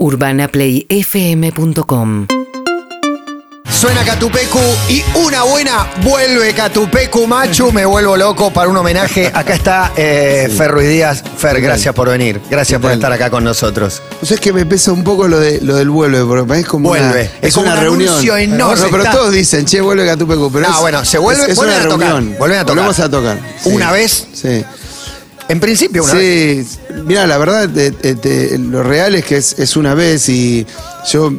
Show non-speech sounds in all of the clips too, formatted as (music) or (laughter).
UrbanaPlayFM.com Suena Catupecu y una buena vuelve Catupecu Machu. Me vuelvo loco para un homenaje. Acá está eh, Fer Ruiz Díaz. Fer, gracias por venir. Gracias por estar acá con nosotros. O sea, es que me pesa un poco lo, de, lo del vuelve, porque es como Vuelve. una, Es es como una un reunión. No, pero Está- todos dicen, che, vuelve Catupecu. Pero No, es- bueno, se vuelve- es, es vuelven una a tocar, reunión. vuelven a tocar. Volvemos a tocar. sí. ¿Una vez? Sí. En principio, una vez. Sí, mira, la verdad, te- te- lo real es que es, es una vez y yo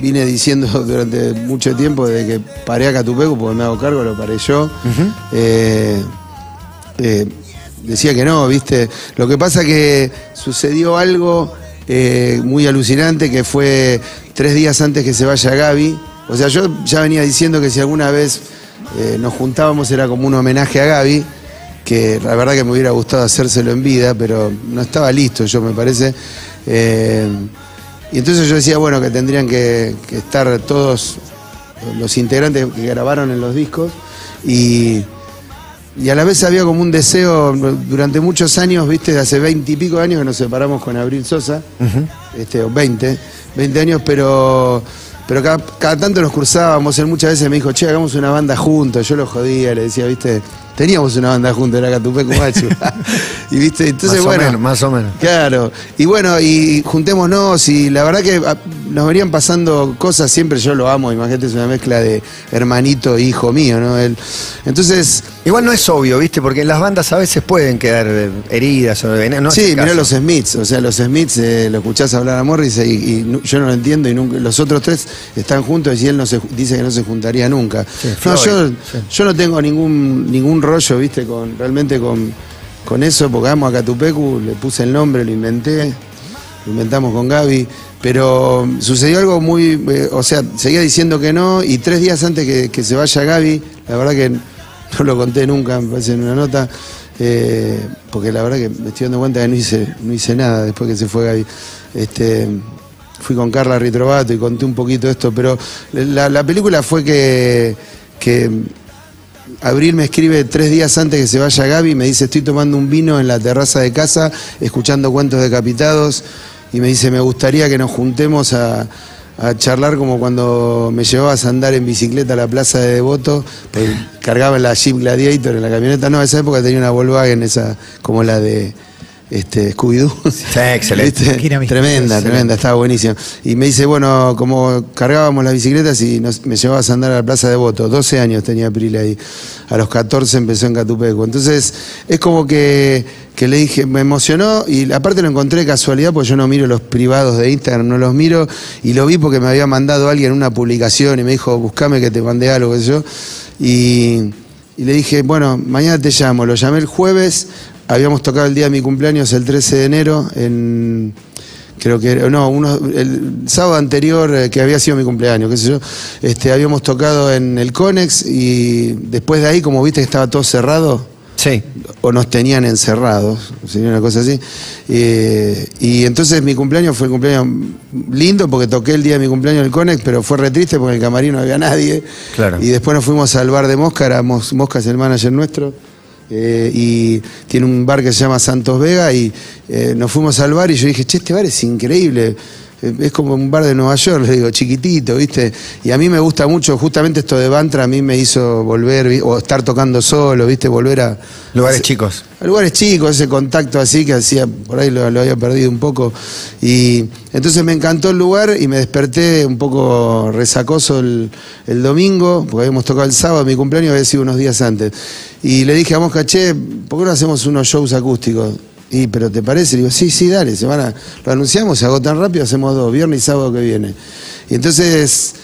vine diciendo (laughs) durante mucho tiempo desde que paré a Catupecu, porque me hago cargo, lo paré yo. eh, eh, decía que no, ¿viste? Lo que pasa que sucedió algo eh, muy alucinante que fue tres días antes que se vaya Gaby. O sea, yo ya venía diciendo que si alguna vez eh, nos juntábamos era como un homenaje a Gaby, que la verdad que me hubiera gustado hacérselo en vida, pero no estaba listo, yo me parece. Eh, y entonces yo decía, bueno, que tendrían que, que estar todos los integrantes que grabaron en los discos. Y, y a la vez había como un deseo durante muchos años, viste, de hace veinte y pico de años que nos separamos con Abril Sosa, este, o 20, 20 años, pero, pero cada, cada tanto nos cruzábamos, él muchas veces me dijo, che, hagamos una banda juntos, yo lo jodía, le decía, viste, teníamos una banda juntos, era Catupecu (laughs) Machu. y viste, entonces más bueno. o menos, más o menos. Claro, y bueno, y juntémonos, y la verdad que ah, nos venían pasando cosas, siempre yo lo amo, imagínate, es una mezcla de hermanito e hijo mío, ¿no? Él, entonces, Igual no es obvio, ¿viste? Porque las bandas a veces pueden quedar eh, heridas o no sí, mirá los Smiths, o sea, los Smiths, eh, lo escuchás hablar a Morris y, yo no lo entiendo, y nunca, los otros tres están juntos y él no se, dice que no se juntaría nunca. no, Floyd, yo, sí. yo no tengo ningún, ningún rollo, ¿viste? Con, realmente con, con eso, porque amo a Catupecu, le puse el nombre, lo inventé. lo inventamos con Gaby, pero sucedió algo muy, eh, o sea, seguía diciendo que no y tres días antes que, se vaya Gaby, la verdad que no lo conté nunca, me parece en una nota, eh, porque la verdad que me estoy dando cuenta que no hice, no hice nada después que se fue Gaby. Este, fui con Carla Ritrovato y conté un poquito esto, pero la, la película fue que, que Abril me escribe tres días antes que se vaya Gaby, me dice, estoy tomando un vino en la terraza de casa, escuchando cuentos decapitados, y me dice, me gustaría que nos juntemos a, charlar como cuando me llevabas a andar en bicicleta a la plaza de Devoto, cargaba la Jeep Gladiator, en la camioneta, no, esa época tenía una Volkswagen, esa como la de este, Scooby-Doo. Sí, excelente. Qué amistad. Tremenda, tremenda, estaba buenísimo. Y me dice, bueno, como cargábamos las bicicletas y nos- me llevabas a andar a la Plaza de Voto. 12 años tenía April ahí. A los 14 empezó en Catupeco. Entonces, es como que, que le dije, me emocionó y aparte lo encontré de casualidad porque yo no miro los privados de Instagram, no los miro y lo vi porque me había mandado alguien una publicación y me dijo, buscame que te mandé algo, qué sé yo. Y, y le dije, bueno, mañana te llamo. Lo llamé el jueves, habíamos tocado el día de mi cumpleaños, el 13 de enero, en. Creo que era- no, uno, el sábado anterior eh, que había sido mi cumpleaños, qué sé yo, este, habíamos tocado en el Conex y después de ahí, como viste que estaba todo cerrado, Sí. o nos tenían encerrados, sería una cosa así. Eh, y entonces mi cumpleaños fue el cumpleaños lindo porque toqué el día de mi cumpleaños en el Conex, pero fue re triste porque en el camarín no había nadie. Claro. Y después nos fuimos al bar de Mosca, éramos Mosca es el manager nuestro. Eh, y tiene un bar que se llama Santos Vega y eh, nos fuimos al bar y yo dije, che, este bar es increíble. Es como un bar de Nueva York, le digo, chiquitito, ¿viste? Y a mí me gusta mucho, justamente esto de Bantra a mí me hizo volver, o estar tocando solo, ¿viste? Volver a... Lugares chicos. a lugares chicos, ese contacto así que hacía, por ahí lo, lo había perdido un poco. Y entonces me encantó el lugar y me desperté un poco resacoso el, el domingo, porque habíamos tocado el sábado, mi cumpleaños había sido unos días antes. Y le dije a Mosca, che, ¿por qué no hacemos unos shows acústicos? Y, pero ¿te parece? Le digo, sí, sí, dale, se van a, lo anunciamos, se agotan rápido, hacemos dos, viernes y sábado que viene. Y entonces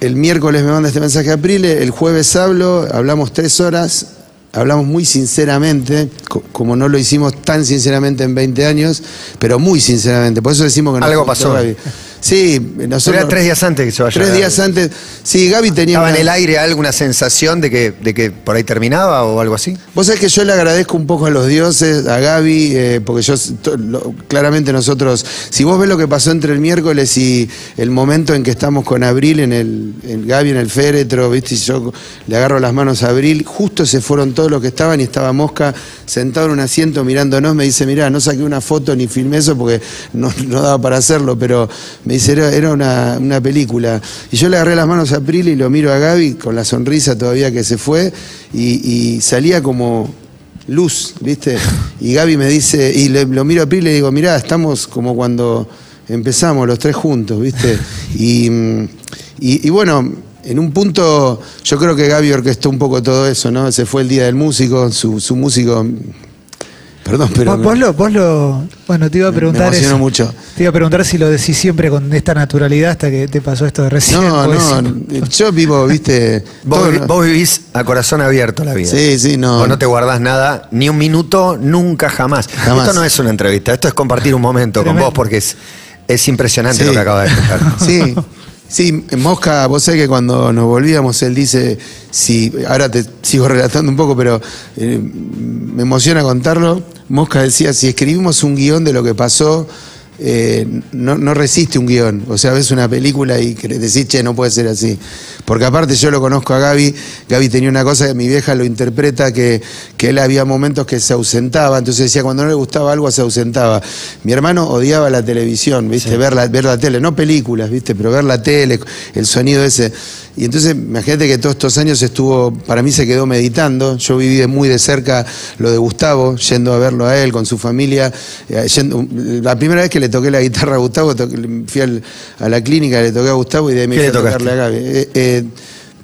el miércoles me manda este mensaje a Aprile, el jueves hablo, hablamos tres horas, hablamos muy sinceramente, co- como no lo hicimos tan sinceramente en 20 años, pero muy sinceramente. Por eso decimos que nos Algo pasó. (laughs) Sí, nosotros. Era tres días antes que se vaya. Tres días antes. Sí, Gaby tenía. ¿Estaba en el aire alguna sensación de que, de que por ahí terminaba o algo así? Vos sabés que yo le agradezco un poco a los dioses, a Gaby, eh, porque yo, lo- claramente nosotros, si vos ves lo que pasó entre el miércoles y el momento en que estamos con Abril en el, en Gaby en el féretro, viste, y yo le agarro las manos a Abril, justo se fueron todos los que estaban y estaba Mosca sentado en un asiento mirándonos, me dice, mirá, no saqué una foto ni filmé eso porque no, no daba para hacerlo, pero me dice, era, una, una película. Y yo le agarré las manos a Prile y lo miro a Gaby con la sonrisa todavía que se fue y, salía como luz, ¿viste? Y Gaby me dice, y lo miro a Prile y le digo, mirá, estamos como cuando empezamos los tres juntos, ¿viste? Y, mm, y- y bueno, en un punto yo creo que Gaby orquestó un poco todo eso, ¿no? Se fue el Día del Músico, su músico... Perdón, pero... vos, vos lo, vos lo- Bueno, te iba a preguntar me eso. mucho. Te iba a preguntar si lo decís siempre con esta naturalidad hasta que te pasó esto de recién. No, porque no, yo vivo, ¿viste? Vos, todo- vi- vos vivís a corazón abierto la vida. Sí, sí, no. Vos no te guardás nada, ni un minuto, nunca, jamás. Jamás. Esto no es una entrevista, esto es compartir un momento con vos porque es, es impresionante Sí. lo que acabas de escuchar. (laughs) Sí, sí, Mosca, vos sabés que cuando nos volvíamos, él dice, si, ahora te sigo relatando un poco, pero eh, me emociona contarlo. Mosca decía, si escribimos un guion de lo que pasó, eh, no, no resiste un guion. O sea, ves una película y decís, che, no puede ser así. Porque aparte yo lo conozco a Gaby, Gaby tenía una cosa que mi vieja lo interpreta, que, que él había momentos que se ausentaba, entonces decía, cuando no le gustaba algo se ausentaba. Mi hermano odiaba la televisión, ¿viste? Ver, la, ver la tele, no películas, ¿viste? Pero ver la tele, el sonido ese. Y entonces, imagínate que todos estos años estuvo, para mí se quedó meditando. Yo viví de muy de cerca lo de Gustavo, yendo a verlo a él con su familia. Eh, yendo- la primera vez que le toqué la guitarra a Gustavo, toqué- fui al- a la clínica, le toqué a Gustavo y de ahí me ¿Qué fui a tocarle a Gaby. Eh, eh,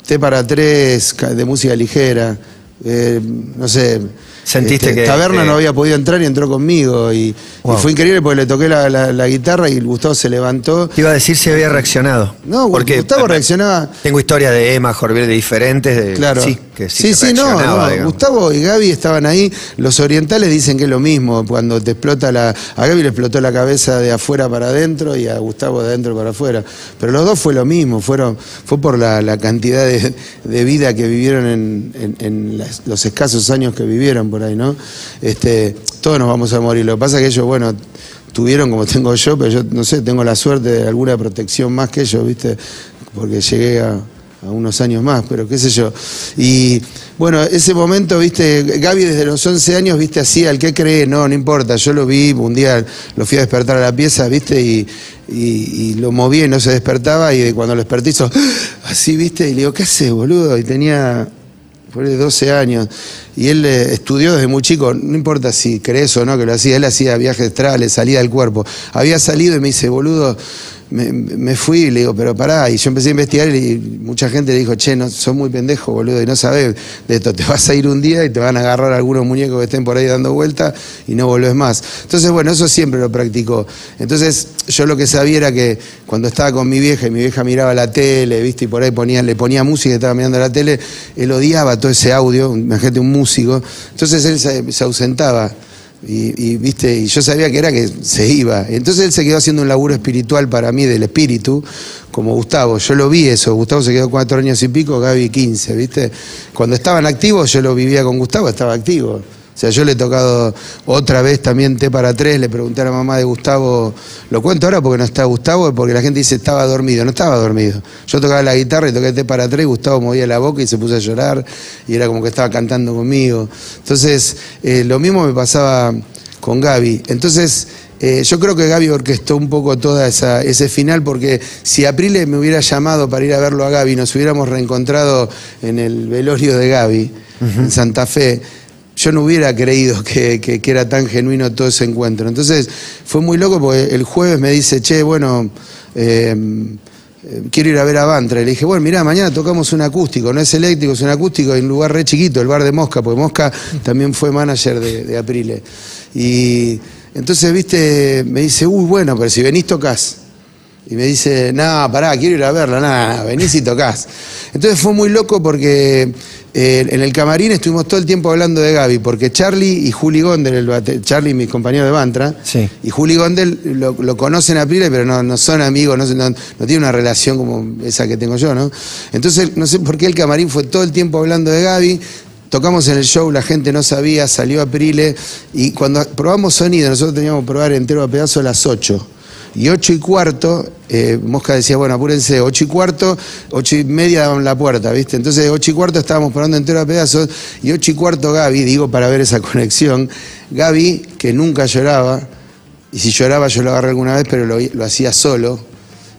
T para tres, de música ligera. Eh, no sé. Sentiste este, que- Taberna que- no había podido entrar y entró conmigo. Y, fue increíble porque le toqué la, la- la guitarra y Gustavo se levantó. Te iba a decir si había reaccionado. No, porque Gustavo reaccionaba. Tengo historias de Emma Jorvier de diferentes. De, Claro. Sí, que sí, sí, no. Gustavo y Gaby estaban ahí. Los orientales dicen que es lo mismo. Cuando te explota la. A Gaby le explotó la cabeza de afuera para adentro y a Gustavo de adentro para afuera. Pero los dos fue lo mismo. Fueron, fue por la, la cantidad de, de vida que vivieron en, en- en las- los escasos años que vivieron por ahí, ¿no? Este, todos nos vamos a morir. Lo que pasa es que ellos, bueno, tuvieron como tengo yo, pero yo no sé, tengo la suerte de alguna protección más que ellos, ¿viste? Porque llegué a, a unos años más, pero qué sé yo. Y bueno, ese momento, viste, Gaby desde los 11 años, viste, así, al que cree, no, no importa, yo lo vi, un día lo fui a despertar a la pieza, viste, y, y- lo moví y no se despertaba, y cuando lo desperté hizo así, viste, y le digo, ¿qué haces, boludo? Y tenía por ahí 12 años. Y él eh, estudió desde muy chico, no importa si crees o no que lo hacía, él hacía viajes astrales, salía del cuerpo. Había salido y me dice, boludo, me, fui y le digo, pero pará. Y yo empecé a investigar y mucha gente le dijo, che, no, sos muy pendejo, boludo, y no sabés de esto. Te vas a ir un día y te van a agarrar algunos muñecos que estén por ahí dando vuelta y no volvés más. Entonces, bueno, eso siempre lo practicó. Entonces, yo lo que sabía era que cuando estaba con mi vieja y mi vieja miraba la tele, viste, y por ahí le ponía música y estaba mirando la tele, él odiaba todo ese audio, imagínate un músico. Entonces él se ausentaba. Y, y, viste, y yo sabía que era que se iba. Entonces él se quedó haciendo un laburo espiritual para mí del espíritu, como Gustavo. Yo lo vi eso. Gustavo se quedó cuatro años y pico, Gaby 15, ¿viste? Cuando estaban activos, yo lo vivía con Gustavo, estaba activo. O sea, yo le he tocado otra vez también T para tres, le pregunté a la mamá de Gustavo, lo cuento ahora porque no está Gustavo, porque la gente dice estaba dormido, no estaba dormido. Yo tocaba la guitarra y toqué T para tres, Gustavo movía la boca y se puso a llorar y era como que estaba cantando conmigo. Entonces, eh, lo mismo me pasaba con Gaby. Entonces, eh, yo creo que Gaby orquestó un poco esa, ese final porque si Aprile me hubiera llamado para ir a verlo a Gaby, nos hubiéramos reencontrado en el velorio de Gaby, en Santa Fe, yo no hubiera creído que, que- era tan genuino todo ese encuentro. Entonces fue muy loco porque el jueves me dice, che, bueno, eh, eh, quiero ir a ver a Bantra. Y le dije, bueno, mirá, mañana tocamos un acústico, no es eléctrico, es un acústico en un lugar re chiquito, el bar de Mosca, porque Mosca también fue manager de, de Aprile. Y entonces, viste, me dice, uy, bueno, pero si venís tocas. Y me dice, no, pará, quiero ir a verla, nada, venís y tocas. Entonces fue muy loco porque eh, en el camarín estuvimos todo el tiempo hablando de Gaby, porque Charlie y Juli Gondel, el bate- Charlie, mi compañero de Bantra, Sí. y Juli Gondel lo, lo conocen a Prile, pero no, no son amigos, no, no tienen una relación como esa que tengo yo, ¿no? Entonces, no sé por qué el camarín fue todo el tiempo hablando de Gaby. Tocamos en el show, la gente no sabía, salió a Prile, y cuando probamos sonido, nosotros teníamos que probar entero a pedazo a las 8. Y ocho y cuarto, eh, Mosca decía, bueno, apúrense, ocho y cuarto, ocho y media daban la puerta, ¿viste? Entonces, ocho y cuarto estábamos parando entero a pedazos, y ocho y cuarto Gaby, digo para ver esa (laughs) conexión, Gaby, que nunca lloraba, y si lloraba yo lo agarré alguna vez, pero lo, lo hacía solo,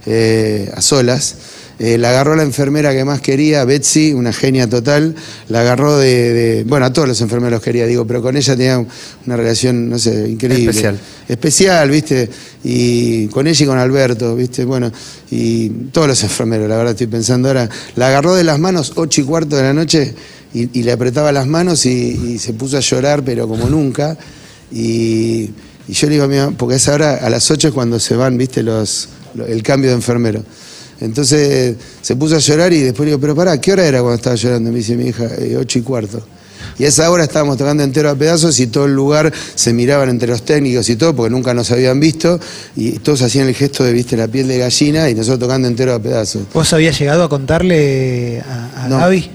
eh, a solas. Eh, la agarró la enfermera que más quería, Betsy, una genia total. La agarró de, de- Bueno, a todos los enfermeros los quería, digo, pero con ella tenía una relación, no sé, increíble. Especial. Especial, ¿viste? Y con ella y con Alberto, ¿viste? Bueno, y todos los enfermeros, la verdad estoy pensando ahora. La agarró de las manos, ocho y cuarto de la noche, y, y le apretaba las manos y, y se puso a llorar, pero como nunca. Y, y yo le digo a mi mamá, porque a esa hora, a las 8 es cuando se van, viste, los, lo- el cambio de enfermero. Entonces se puso a llorar y después le digo, pero pará, ¿qué hora era cuando estaba llorando? Me dice mi hija, "Eh, ocho y cuarto. Y a esa hora estábamos tocando entero a pedazos y todo el lugar se miraban entre los técnicos y todo, porque nunca nos habían visto, y todos hacían el gesto de, viste, la piel de gallina y nosotros tocando entero a pedazos. ¿Vos habías llegado a contarle a, a No. Gaby?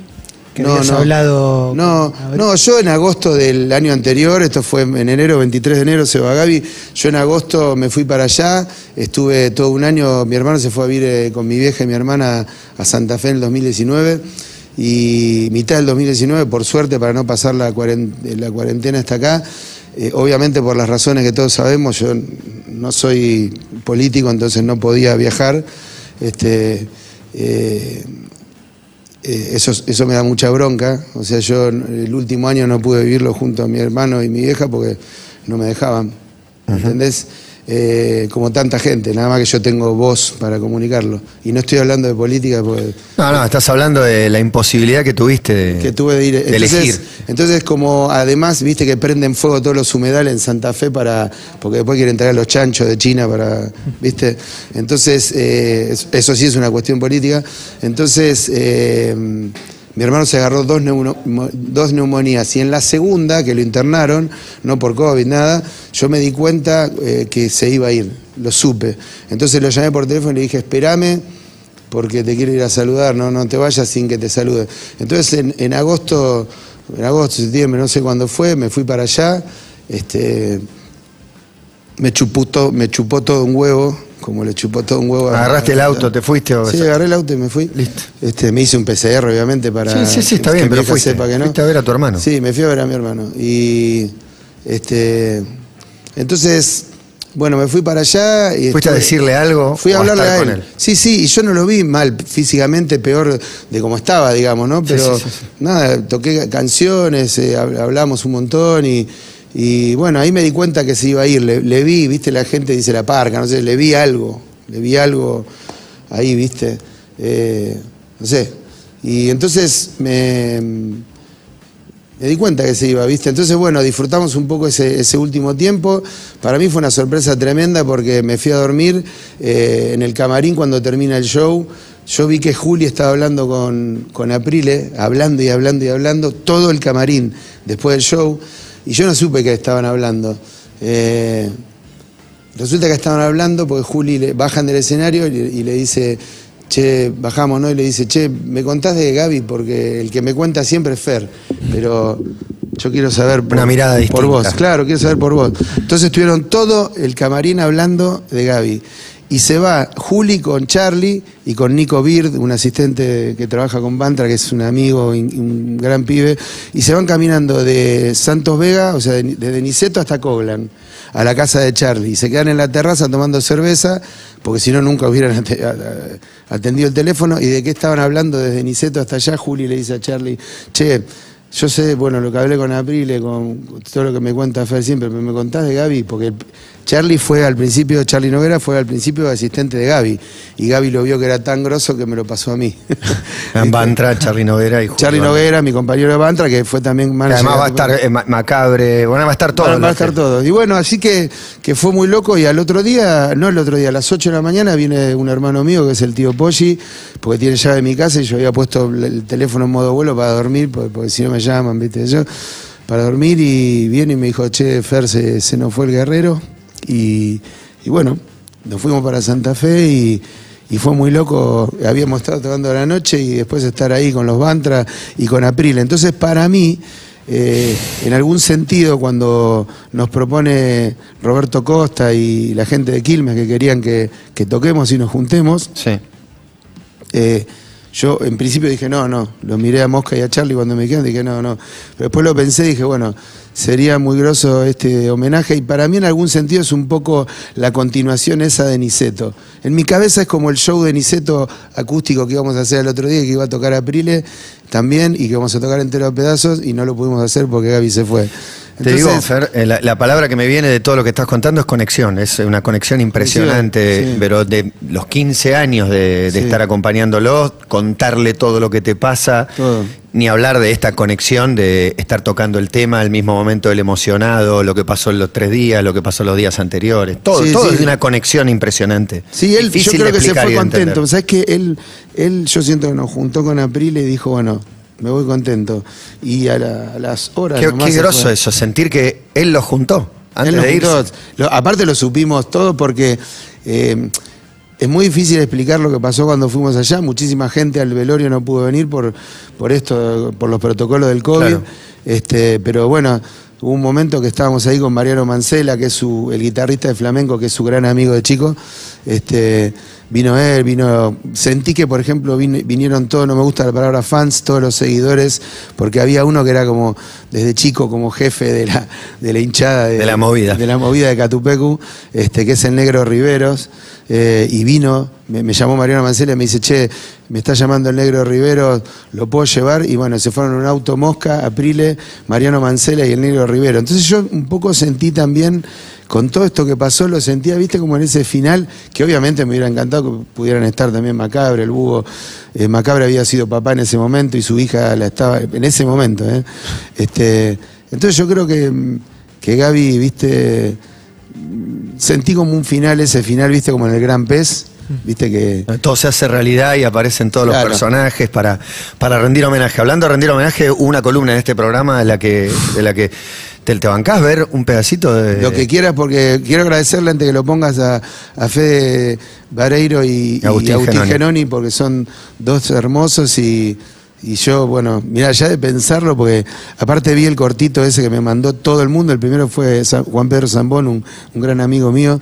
Que No, habías no. hablado. No, no, yo en agosto del año anterior, esto fue en enero, 23 de enero se va Gaby, yo en agosto me fui para allá, estuve todo un año, mi hermano se fue a vivir eh, con mi vieja y mi hermana a Santa Fe en el 2019 y mitad del 2019, por suerte, para no pasar la, cuaren- la cuarentena hasta acá, eh, obviamente por las razones que todos sabemos, yo no soy político, entonces no podía viajar. Este, eh, eh, eso, eso me da mucha bronca. O sea, yo el último año no pude vivirlo junto a mi hermano y mi vieja porque no me dejaban. ¿Entendés? Eh, como tanta gente, nada más que yo tengo voz para comunicarlo. Y no estoy hablando de política porque No, no, estás hablando de la imposibilidad que tuviste de, que tuve de ir. de Entonces, elegir. entonces, como además, viste que prenden fuego todos los humedales en Santa Fe para. porque después quieren traer los chanchos de China para. ¿Viste? Entonces, eh, es- eso sí es una cuestión política. Entonces, eh, mi hermano se agarró dos, neumo- mo- dos neumonías y en la segunda, que lo internaron, no por COVID, nada, yo me di cuenta eh, que se iba a ir, lo supe. Entonces lo llamé por teléfono y le dije, espérame, porque te quiero ir a saludar, no, no te vayas sin que te salude. Entonces en, agosto, en agosto, septiembre, no sé cuándo fue, me fui para allá, este, me chupó, me chupó todo un huevo, como le chupó todo un huevo. a- Agarraste el auto, te fuiste o Sí, agarré el auto y me fui. Listo. Este, me hice un PCR, obviamente, para Sí, sí, sí, está que bien, pero fuiste. sepa que no. Fuiste a ver a tu hermano. Sí, me fui a ver a mi hermano. Y este entonces, bueno, me fui para allá y ¿Fuiste a decirle algo Fui a hablarle a él. con él? Sí, sí, y yo no lo vi mal físicamente, peor de como estaba, digamos, ¿no? Pero sí, sí, sí. nada, toqué canciones, eh, hab- hablamos un montón y, y, bueno, ahí me di cuenta que se iba a ir. Le, vi, viste, la gente dice la parca, no sé, le vi algo, le vi algo ahí, viste. Eh, no sé. Y entonces me, me di cuenta que se iba, ¿viste? Entonces, bueno, disfrutamos un poco ese, ese último tiempo. Para mí fue una sorpresa tremenda porque me fui a dormir eh, en el camarín cuando termina el show. Yo vi que Juli estaba hablando con, con Aprile, hablando y hablando y hablando, todo el camarín después del show. Y yo no supe que estaban hablando. Eh, Resulta que estaban hablando porque Juli le, bajan del escenario y, le- y le dice, che, bajamos, ¿no? Y le dice, che, me contás de Gaby porque el que me cuenta siempre es Fer, pero yo quiero saber por, Una mirada por distinta. vos. Claro, quiero saber por vos. Entonces estuvieron todo el camarín hablando de Gaby. Y se va Juli con Charlie y con Nico Bird, un asistente que trabaja con Bantra, que es un amigo, un gran pibe, y se van caminando de Santos Vega, o sea, de, de Niceto hasta Coglan, a la casa de Charlie. Y se quedan en la terraza tomando cerveza, porque si no nunca hubieran (laughs) atendido el teléfono. ¿Y de qué estaban hablando desde Niceto hasta allá? Juli le dice a Charlie, che, yo sé, bueno, lo que hablé con Aprile, con todo lo que me cuenta Fer siempre, pero me contás de Gaby, porque Charlie fue al principio, Charlie Noguera fue al principio asistente de Gaby, y Gaby lo vio que era tan grosso que me lo pasó a mí. (laughs) Va a entrar Charlie Noguera y Julio Charlie Bantra. Noguera, mi compañero de Bantra, que fue también manager además va a estar eh, Ma- Macabre, bueno, va a estar todo. Va, va a estar todo. Y bueno, así que, que fue muy loco y al otro día, no el otro día, a las 8 de la mañana viene un hermano mío que es el tío Poggi, porque tiene llave de mi casa y yo había puesto el- el teléfono en modo vuelo para dormir, porque, porque si no me llaman, viste, yo, para dormir y viene y me dijo, che, Fer, se, se nos fue el guerrero y, y bueno, nos fuimos para Santa Fe y... Y fue muy loco, habíamos estado tocando la noche y después estar ahí con los Bantra y con April. Entonces, para mí, eh, en algún sentido, cuando nos propone Roberto Costa y la gente de Quilmes que querían que, que toquemos y nos juntemos, Sí. eh, yo en principio dije, no, no, lo miré a Mosca y a Charlie cuando me dijeron, dije, no, no. Pero después lo pensé y dije, bueno, sería muy groso este homenaje y para mí en algún sentido es un poco la continuación esa de Niceto. En mi cabeza es como el show de Niceto acústico que íbamos a hacer el otro día, que iba a tocar Aprile también y que vamos a tocar entero a pedazos y no lo pudimos hacer porque Gaby se fue. Te digo, Fer, eh, la, la palabra que me viene de todo lo que estás contando es conexión. Es una conexión impresionante, sí. pero de los 15 años de, de Sí. estar acompañándolo, contarle todo lo que te pasa, Todo. ni hablar de esta conexión de estar tocando el tema al mismo momento el emocionado, lo que pasó en los tres días, lo que pasó los días anteriores. Todo, es una conexión impresionante. Sí, él, yo creo que se fue contento. ¿Sabes qué? Él, él, yo siento que nos juntó con Aprile y dijo, bueno, me voy contento. Y a, la- a las horas. Qué, nomás qué se groso fue. eso, sentir que él lo juntó antes Él de irse. juntó. Lo- aparte lo supimos todo porque eh, es muy difícil explicar lo que pasó cuando fuimos allá. Muchísima gente al velorio no pudo venir por, por esto, por los protocolos del COVID. Claro. Este, pero bueno, hubo un momento que estábamos ahí con Mariano Mancela, que es su, el guitarrista de flamenco, que es su gran amigo de chico. Este, vino él, vino. Sentí que, por ejemplo, vin- vinieron todos, no me gusta la palabra fans, todos los seguidores, porque había uno que era como, desde chico, como jefe de la, de la hinchada De la movida. de la movida de Catupecu, este, que es el negro Riveros, eh, y vino, me, me llamó Mariano Mancela y me dice, che, me está llamando el negro Riveros, ¿lo puedo llevar? Y bueno, se fueron en un auto Mosca, Aprile, Mariano Mancela y el negro Rivero. Entonces yo un poco sentí también, con todo esto que pasó, lo sentía, viste, como en ese final, que obviamente me hubiera encantado que pudieran estar también Macabre, el búho. Eh, Macabre había sido papá en ese momento y su hija la estaba, en ese momento, ¿eh? Este, entonces yo creo que, que Gaby, viste, sentí como un final, ese final, viste, como en el Gran Pez, viste que... Todo se hace realidad y aparecen todos Claro. los personajes para, para rendir homenaje. Hablando de rendir homenaje, una columna en este programa de la que, de la que te, te bancás ver un pedacito de. Lo que quieras, porque quiero agradecerle antes que lo pongas a, a Fede Vareiro y, y Agustín Agustín, Genoni. Genoni, porque son dos hermosos y, y yo, bueno, mira, ya de pensarlo, porque aparte vi el cortito ese que me mandó todo el mundo, el primero fue Sa- Juan Pedro Zambón, un, un gran amigo mío.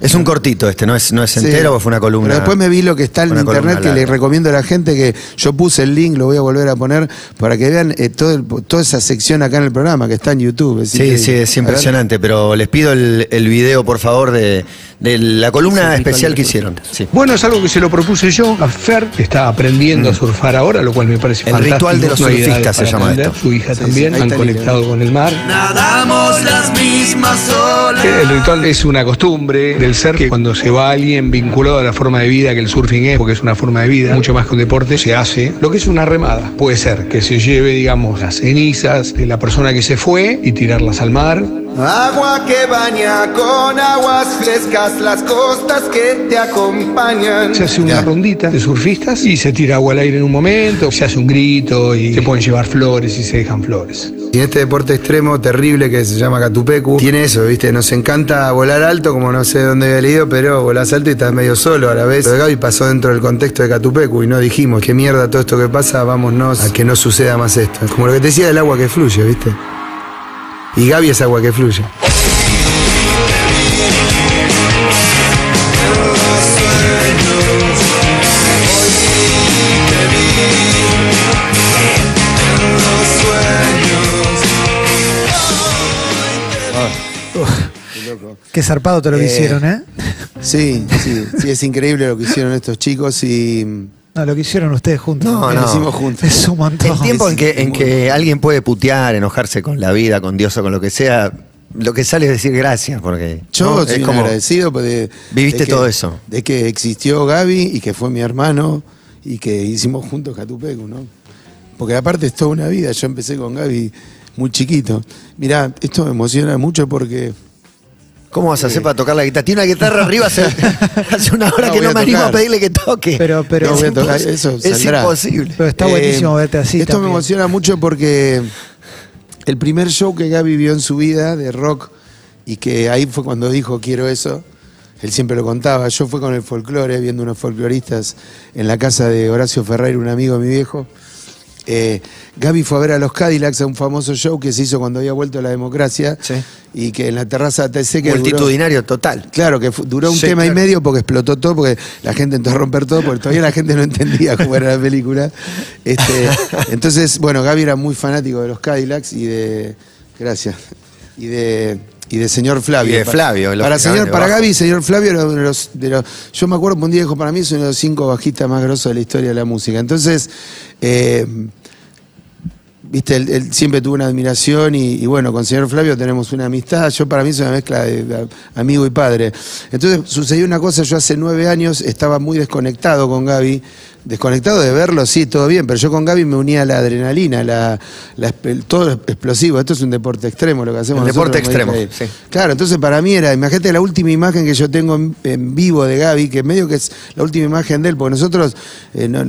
Es un cortito este, no es, no es Sí. entero, o fue una columna. Pero después me vi lo que está en internet, que le larga. recomiendo a la gente, que yo puse el link, lo voy a volver a poner, para que vean eh, todo el- toda esa sección acá en el programa, que está en YouTube. Sí, sí, es impresionante, pero les pido el, el video, por favor, de, de la columna especial que hicieron. Sí. Bueno, es algo que se lo propuse yo a Fer, que está aprendiendo a surfar ahora, lo cual me parece El fantástico. ritual de los No surfistas se llama aprender. esto. Su hija Sí, también, sí, han el conectado con el mar. Nadamos las mismas olas. El ritual es una costumbre del ser que cuando se va alguien vinculado a la forma de vida que el surfing es, porque es una forma de vida, mucho más que un deporte, se hace lo que es una remada. Puede ser que se lleve, digamos, las cenizas de la persona que se fue y tirarlas al mar. Agua que baña con aguas frescas las costas que te acompañan. Se hace una Ya. rondita de surfistas y se tira agua al aire en un momento, se hace un grito y se pueden llevar flores y se dejan flores. Y este deporte extremo terrible que se llama Catupecu, tiene eso, ¿viste? Nos encanta volar alto, como no sé dónde había leído, pero volás alto y estás medio solo a la vez. De Gaby pasó dentro del contexto de Catupecu y no dijimos, qué mierda todo esto que pasa, vámonos a que no suceda más esto. Como lo que te decía del agua que fluye, ¿viste? Y Gaby es agua que fluye. Qué zarpado te lo que Eh, hicieron, ¿eh? Sí, sí, sí, es increíble lo que hicieron estos chicos y... No, lo que hicieron ustedes juntos. No, lo no. hicimos juntos. Es un montón. El tiempo en que, en que alguien puede putear, enojarse con la vida, con Dios o con lo que sea, lo que sale es decir gracias, porque Yo ¿no? soy es un como agradecido de, Viviste de que- todo eso. De que existió Gaby y que fue mi hermano y que hicimos juntos Catupecu, ¿no? Porque aparte es toda una vida. Yo empecé con Gaby muy chiquito. Mirá, esto me emociona mucho porque ¿Cómo vas a hacer para tocar la guitarra? Tiene una guitarra arriba hace, (laughs) hace una hora No, que no me animo a pedirle que toque. Pero, pero, No, (laughs) es, tocar, impos- eso es saldrá. imposible. pero está Eh, buenísimo verte así. Esto me emociona mucho porque el primer show que Gaby vio en su vida de rock y que ahí fue cuando dijo quiero eso. Él siempre lo contaba. Yo fui con el folclore, viendo unos folcloristas en la casa de Horacio Ferreira, un amigo de mi viejo. Eh, Gaby fue a ver a los Cadillacs a un famoso show que se hizo cuando había vuelto la democracia Sí. y que en la terraza TC que duró- Multitudinario total. Claro, que duró un Sí, tema y medio porque explotó todo, porque la gente entró a romper todo, porque todavía la gente no entendía cómo era la película. Este, (laughs) entonces, bueno, Gaby era muy fanático de los Cadillacs y de. Gracias. Y de. Y de señor Flavio. Y de Flavio, Para, señor, para bajo. Gaby, señor Flavio era uno de los, de los- Yo me acuerdo que un día dijo, para mí es uno de los cinco bajistas más grosos de la historia de la música. Entonces, eh, viste, él, él siempre tuvo una admiración y, y bueno, con señor Flavio tenemos una amistad. Yo para mí es una mezcla de, de amigo y padre. Entonces sucedió una cosa, yo hace nueve años estaba muy desconectado con Gaby. Desconectado de verlo, sí, todo bien, pero yo con Gaby me unía a la adrenalina, la, la todo explosivo. Esto es un deporte extremo lo que hacemos. El deporte extremo, sí. Claro, entonces para mí era, imagínate la última imagen que yo tengo en, en vivo de Gaby, que medio que es la última imagen de él, porque nosotros, eh, no-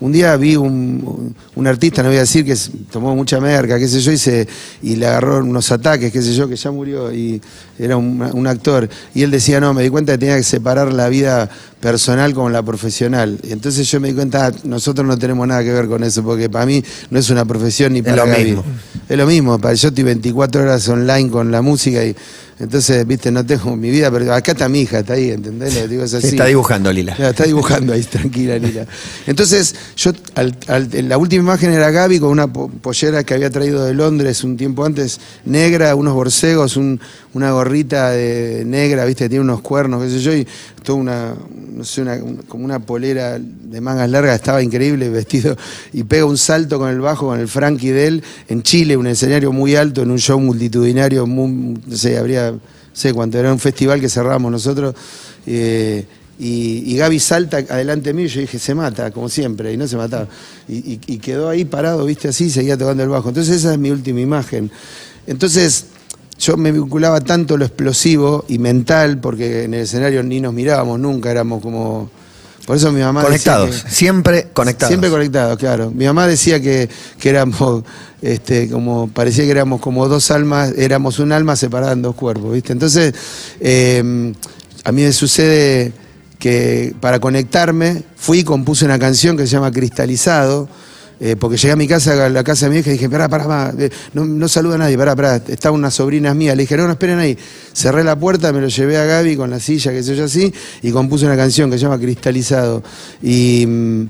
un día vi un, un artista, no voy a decir que tomó mucha merca, qué sé yo, y, se, y le agarró unos ataques, qué sé yo, que ya murió, y era un, un actor, y él decía, no, me di cuenta que tenía que separar la vida personal con la profesional. Y entonces yo me di cuenta, ah, nosotros no tenemos nada que ver con eso, porque para mí no es una profesión ni Es para lo Gaby. mismo. Es lo mismo, para yo estoy 24 horas online con la música y entonces, viste, no tengo mi vida, pero acá está mi hija, está ahí, ¿entendés? Lo digo es así. Está dibujando, Lila. Claro, está dibujando ahí, (laughs) tranquila, Lila. Entonces, yo, al- al- la última imagen era Gaby con una po- pollera que había traído de Londres un tiempo antes, negra, unos borcegos, un- una gorrita de negra, viste, tiene unos cuernos, qué sé yo, y toda una, no sé, una, un- como una polera de mangas largas, estaba increíble vestido, y pega un salto con el bajo, con el Frankie de él, en Chile, un escenario muy alto, en un show multitudinario, muy- no sé, habría, no sé cuánto, era un festival que cerramos nosotros. eh, y, Gaby salta adelante mío y yo dije, se mata, como siempre, y no se mataba. Y, y- y quedó ahí parado, viste, así, seguía tocando el bajo. Entonces esa es mi última imagen. Entonces yo me vinculaba tanto lo explosivo y mental, porque en el escenario ni nos mirábamos nunca, éramos como... Por eso mi mamá... decía Conectados, que- siempre conectados. Siempre conectados, claro. Mi mamá decía que, que éramos, este, como, parecía que éramos como dos almas, éramos un alma separada en dos cuerpos, ¿viste? Entonces, eh, a mí me sucede que para conectarme, fui y compuse una canción que se llama Cristalizado, eh, porque llegué a mi casa, a la casa de mi hija, y dije, pará, pará, pará, eh, no, no saluda a nadie, pará, pará, estaban unas sobrinas mías, le dije, no, no esperen ahí, cerré la puerta, me lo llevé a Gaby con la silla, que sé yo así, y compuse una canción que se llama Cristalizado. Y, mm,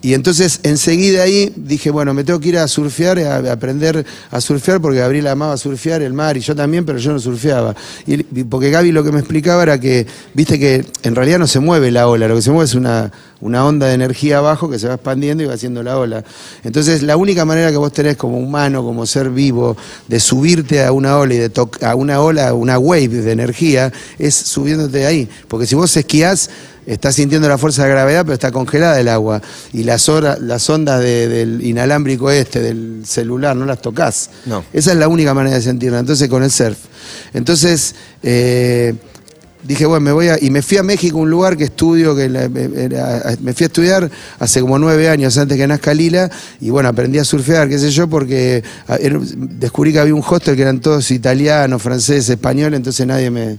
y entonces enseguida ahí dije, bueno, me tengo que ir a surfear, a, aprender a surfear, porque Gabriel amaba surfear, el mar, y yo también, pero yo no surfeaba. Y, porque Gaby lo que me explicaba era que, viste que en realidad no se mueve la ola, lo que se mueve es una, una onda de energía abajo que se va expandiendo y va haciendo la ola. Entonces, la única manera que vos tenés como humano, como ser vivo, de subirte a una ola y de toc- a una ola, una wave de energía, es subiéndote ahí. Porque si vos esquías, estás sintiendo la fuerza de gravedad, pero está congelada el agua. Y las, las ondas de- del inalámbrico este, del celular, no las tocas. No. Esa es la única manera de sentirla. Entonces, con el surf. Entonces, eh, dije, bueno, me voy a. Y me fui a México, un lugar que estudio, que la- era- me fui a estudiar hace como nueve años antes que nazca Lila. Y bueno, aprendí a surfear, qué sé yo, porque a- era- descubrí que había un hostel que eran todos italianos, franceses, españoles, entonces nadie me.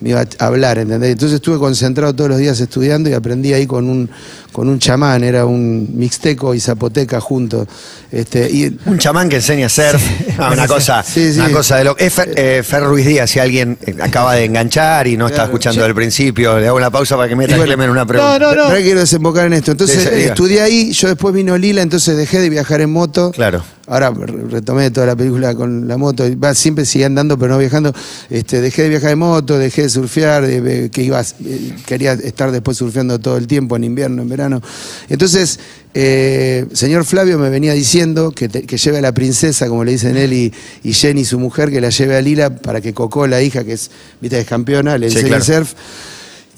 Me iba a hablar, ¿entendés? Entonces estuve concentrado todos los días estudiando y aprendí ahí con un, con un chamán, era un mixteco y zapoteca juntos. Este, y Un chamán que enseña a surf. Ah, una (laughs) cosa, Sí, sí. una cosa de lo Es Fer, eh, Fer Ruiz Díaz, si alguien eh, acaba de enganchar y no está Claro. escuchando Yo- del principio, le hago una pausa para que meta Bueno, Clemen una pregunta. no, no. Pero ahora quiero desembocar en esto. Entonces diga. estudié ahí, yo después vino Lila, entonces dejé de viajar en moto. Claro. Ahora re- retomé toda la película con la moto, y va, siempre sigue andando pero no viajando. Este, dejé de viajar en moto, dejé de surfear, de- de- que iba, eh, quería estar después surfeando todo el tiempo, en invierno, en verano. Entonces, eh, señor Flavio me venía diciendo que, te- que lleve a la princesa, como le dicen él y, y Jenny, su mujer, que la lleve a Lila para que Coco, la hija, que es, viste, es campeona, le Sí, enseñe claro. surf.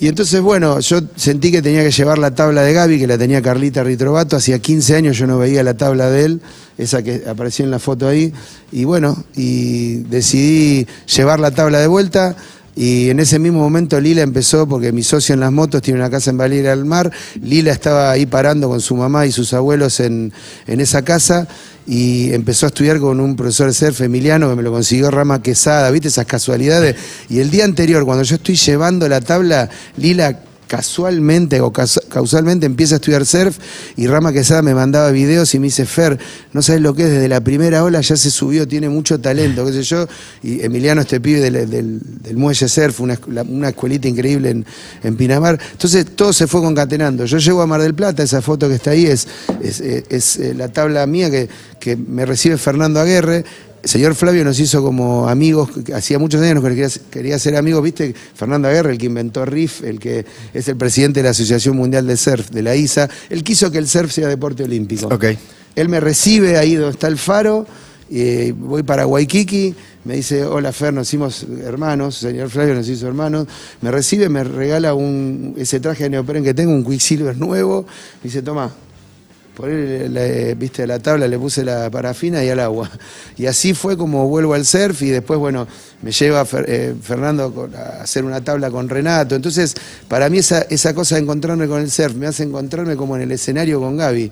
Y entonces, bueno, yo sentí que tenía que llevar la tabla de Gaby, que la tenía Carlita Ritrovato. Hacía 15 años yo no veía la tabla de él, esa que apareció en la foto ahí. Y bueno, y decidí llevar la tabla de vuelta. Y en ese mismo momento Lila empezó, porque mi socio en las motos tiene una casa en Valera del Mar. Lila estaba ahí parando con su mamá y sus abuelos en, en esa casa y empezó a estudiar con un profesor de surf, Emiliano, que me lo consiguió Rama Quesada, ¿viste? Esas casualidades. Y el día anterior, cuando yo estoy llevando la tabla, Lila casualmente o causalmente empieza a estudiar surf y Rama Quesada me mandaba videos y me dice, Fer, no sabes lo que es, desde la primera ola ya se subió, tiene mucho talento, qué sé yo. Y Emiliano, este pibe del, muelle surf, una, escuelita increíble en, en Pinamar. Entonces todo se fue concatenando. Yo llego a Mar del Plata, esa foto que está ahí es- es, eh, la tabla mía que, que me recibe Fernando Aguerre. El señor Flavio nos hizo como amigos, hacía muchos años que quería, quería ser amigos, ¿viste? Fernando Aguerre, el que inventó RIF, el que es el presidente de la Asociación Mundial de Surf, de la ISA, él quiso que el surf sea deporte olímpico. Ok. Él me recibe ahí donde está el faro, eh, voy para Waikiki, me dice, hola Fer, nos hicimos hermanos, señor Flavio nos hizo hermanos, me recibe, me regala un, ese traje de neopren que tengo, un Quicksilver nuevo, me dice, toma, poner la, viste, la tabla, le puse la parafina y al agua. (laughs) Y así fue como vuelvo al surf y después, bueno, me lleva eh, Fernando a hacer una tabla con Renato. Entonces, para mí esa, esa cosa de encontrarme con el surf me hace encontrarme como en el escenario con Gaby.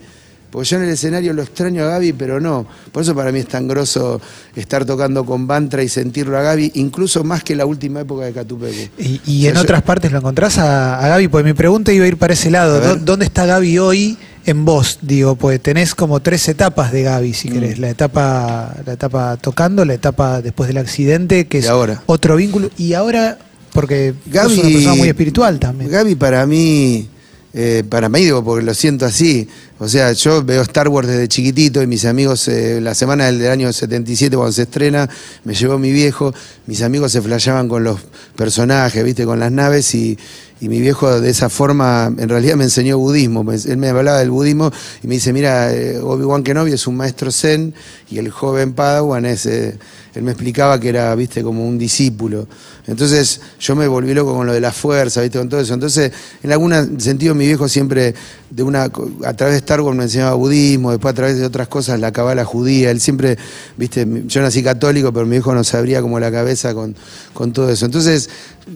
Porque yo en el escenario lo extraño a Gaby, pero no. Por eso para mí es tan grosso estar tocando con Bantra y sentirlo a Gaby, incluso más que la última época de Catupecu. Y, y O sea, en yo- otras partes lo encontrás a, a Gaby, pues mi pregunta iba a ir para ese lado. A ver. ¿Dó- ¿Dónde está Gaby hoy en vos? Digo, pues tenés como tres etapas de Gaby, Mm. si querés. La etapa, la etapa tocando, la etapa después del accidente, que es ahora. otro vínculo. Y ahora, porque Gaby, sos una persona muy espiritual también. Gaby para mí, eh, para mí digo porque lo siento así, o sea, yo veo Star Wars desde chiquitito y mis amigos, eh, la semana del, año 77 cuando se estrena, me llevó mi viejo, mis amigos se flasheaban con los personajes, viste, con las naves y, y mi viejo de esa forma en realidad me enseñó budismo, él me hablaba del budismo y me dice, mira, eh, Obi-Wan Kenobi es un maestro zen y el joven Padawan es... eh, él me explicaba que era, viste, como un discípulo. Entonces yo me volví loco con lo de la fuerza, viste, con todo eso. Entonces, en algún sentido, mi viejo siempre, de una, a través de Star Wars me enseñaba budismo, después a través de otras cosas, la cabala judía. Él siempre, viste, yo nací católico, pero mi viejo no se abría como la cabeza con, con todo eso. Entonces,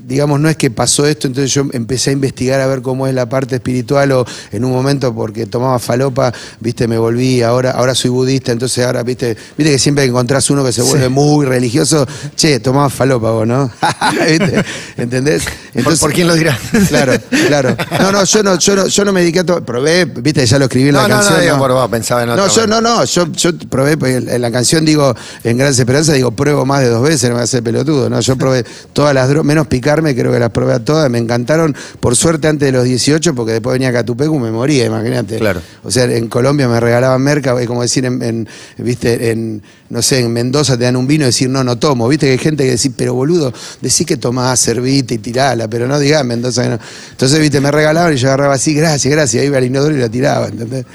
digamos, no es que pasó esto, entonces yo empecé a investigar a ver cómo es la parte espiritual o en un momento porque tomaba falopa, viste, me volví, ahora, ahora soy budista, entonces ahora, viste, viste que siempre encontrás uno que se vuelve muy religioso, che, tomaba falopa vos, ¿no? (laughs) (laughs) ¿Entendés? ¿Por, por quién lo dirá? Claro, claro. No, no, yo no, yo no, yo no me dediqué a todo. Probé, viste, ya lo escribí en No, la no, no, canción. digo por vos, pensaba en No, otra yo cosa. no, no, yo, yo probé, porque en la canción digo, en Gran Esperanza, digo, pruebo más de dos veces, no me hace pelotudo, ¿no? Yo probé todas las drogas, menos picarme, creo que las probé a todas, me encantaron, por suerte antes de los 18, porque después venía Catupecu, me moría, imagínate. Claro. O sea, en Colombia me regalaban merca, es como decir, en, en, viste, en, no sé, en Mendoza te dan un vino y decir, no, no tomo, viste que hay gente que decir, pero boludo, decí que tomás, servite y tirala, pero no digas en Mendoza que no. Entonces, viste, me regalaban y yo agarraba así, gracias, gracias, iba al inodoro y la tiraba, ¿entendés?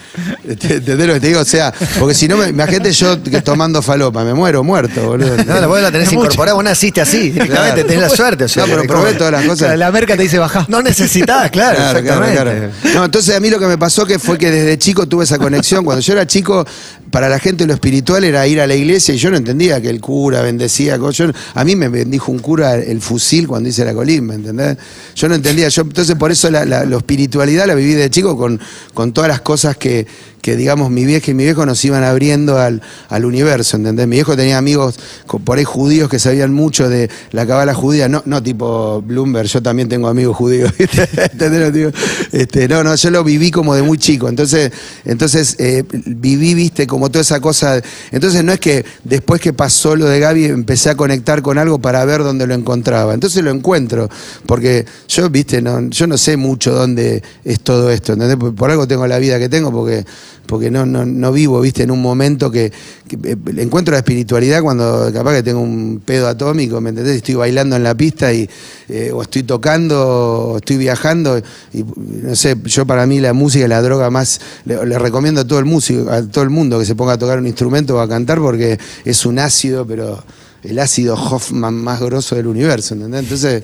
¿Entendés lo que te digo? O sea, porque si no, me, imagínate yo que tomando falopa, me muero muerto, boludo. No, la vos la tenés incorporada, vos naciste así, directamente, Claro. tenés la suerte. O sea, No, pero probé todas las cosas. La merca te dice bajar. No necesitabas, (laughs) claro, Claro, claro, exactamente. claro. No, entonces a mí lo que me pasó que fue que desde chico tuve esa conexión. Cuando yo era chico, para la gente lo espiritual era ir a la iglesia y yo no entendía que el cura bendecía. yo- a mí me bendijo un cura el fusil cuando hice la colimba, ¿entendés? Yo no entendía. Yo, entonces por eso la espiritualidad la viví de chico con, con todas las cosas que, que, digamos, mi vieja y mi viejo nos iban abriendo al, al universo, ¿entendés? Mi viejo tenía amigos por ahí judíos que sabían mucho de la cabala judía, no, no tipo Bloomberg, yo también tengo amigos judíos. (laughs) ¿Entendés? Este, no, no, yo lo viví como de muy chico, entonces, entonces eh, viví, viste, como toda esa cosa, entonces no es que después que pasó lo de Gaby empecé a conectar con algo para ver dónde lo encontraba, entonces lo encuentro, porque yo, viste, no, yo no sé mucho dónde es todo esto, ¿entendés? Por algo tengo la vida que tengo, porque porque no, no, no vivo, viste, en un momento que, que, eh, encuentro la espiritualidad cuando capaz que tengo un pedo atómico, ¿me entendés? Estoy bailando en la pista y eh, o estoy tocando, o estoy viajando, y no sé, yo para mí la música es la droga más, le, le recomiendo a todo el músico, a todo el mundo que se ponga a tocar un instrumento o a cantar porque es un ácido, pero el ácido Hoffman más grosso del universo, ¿entendés? Entonces,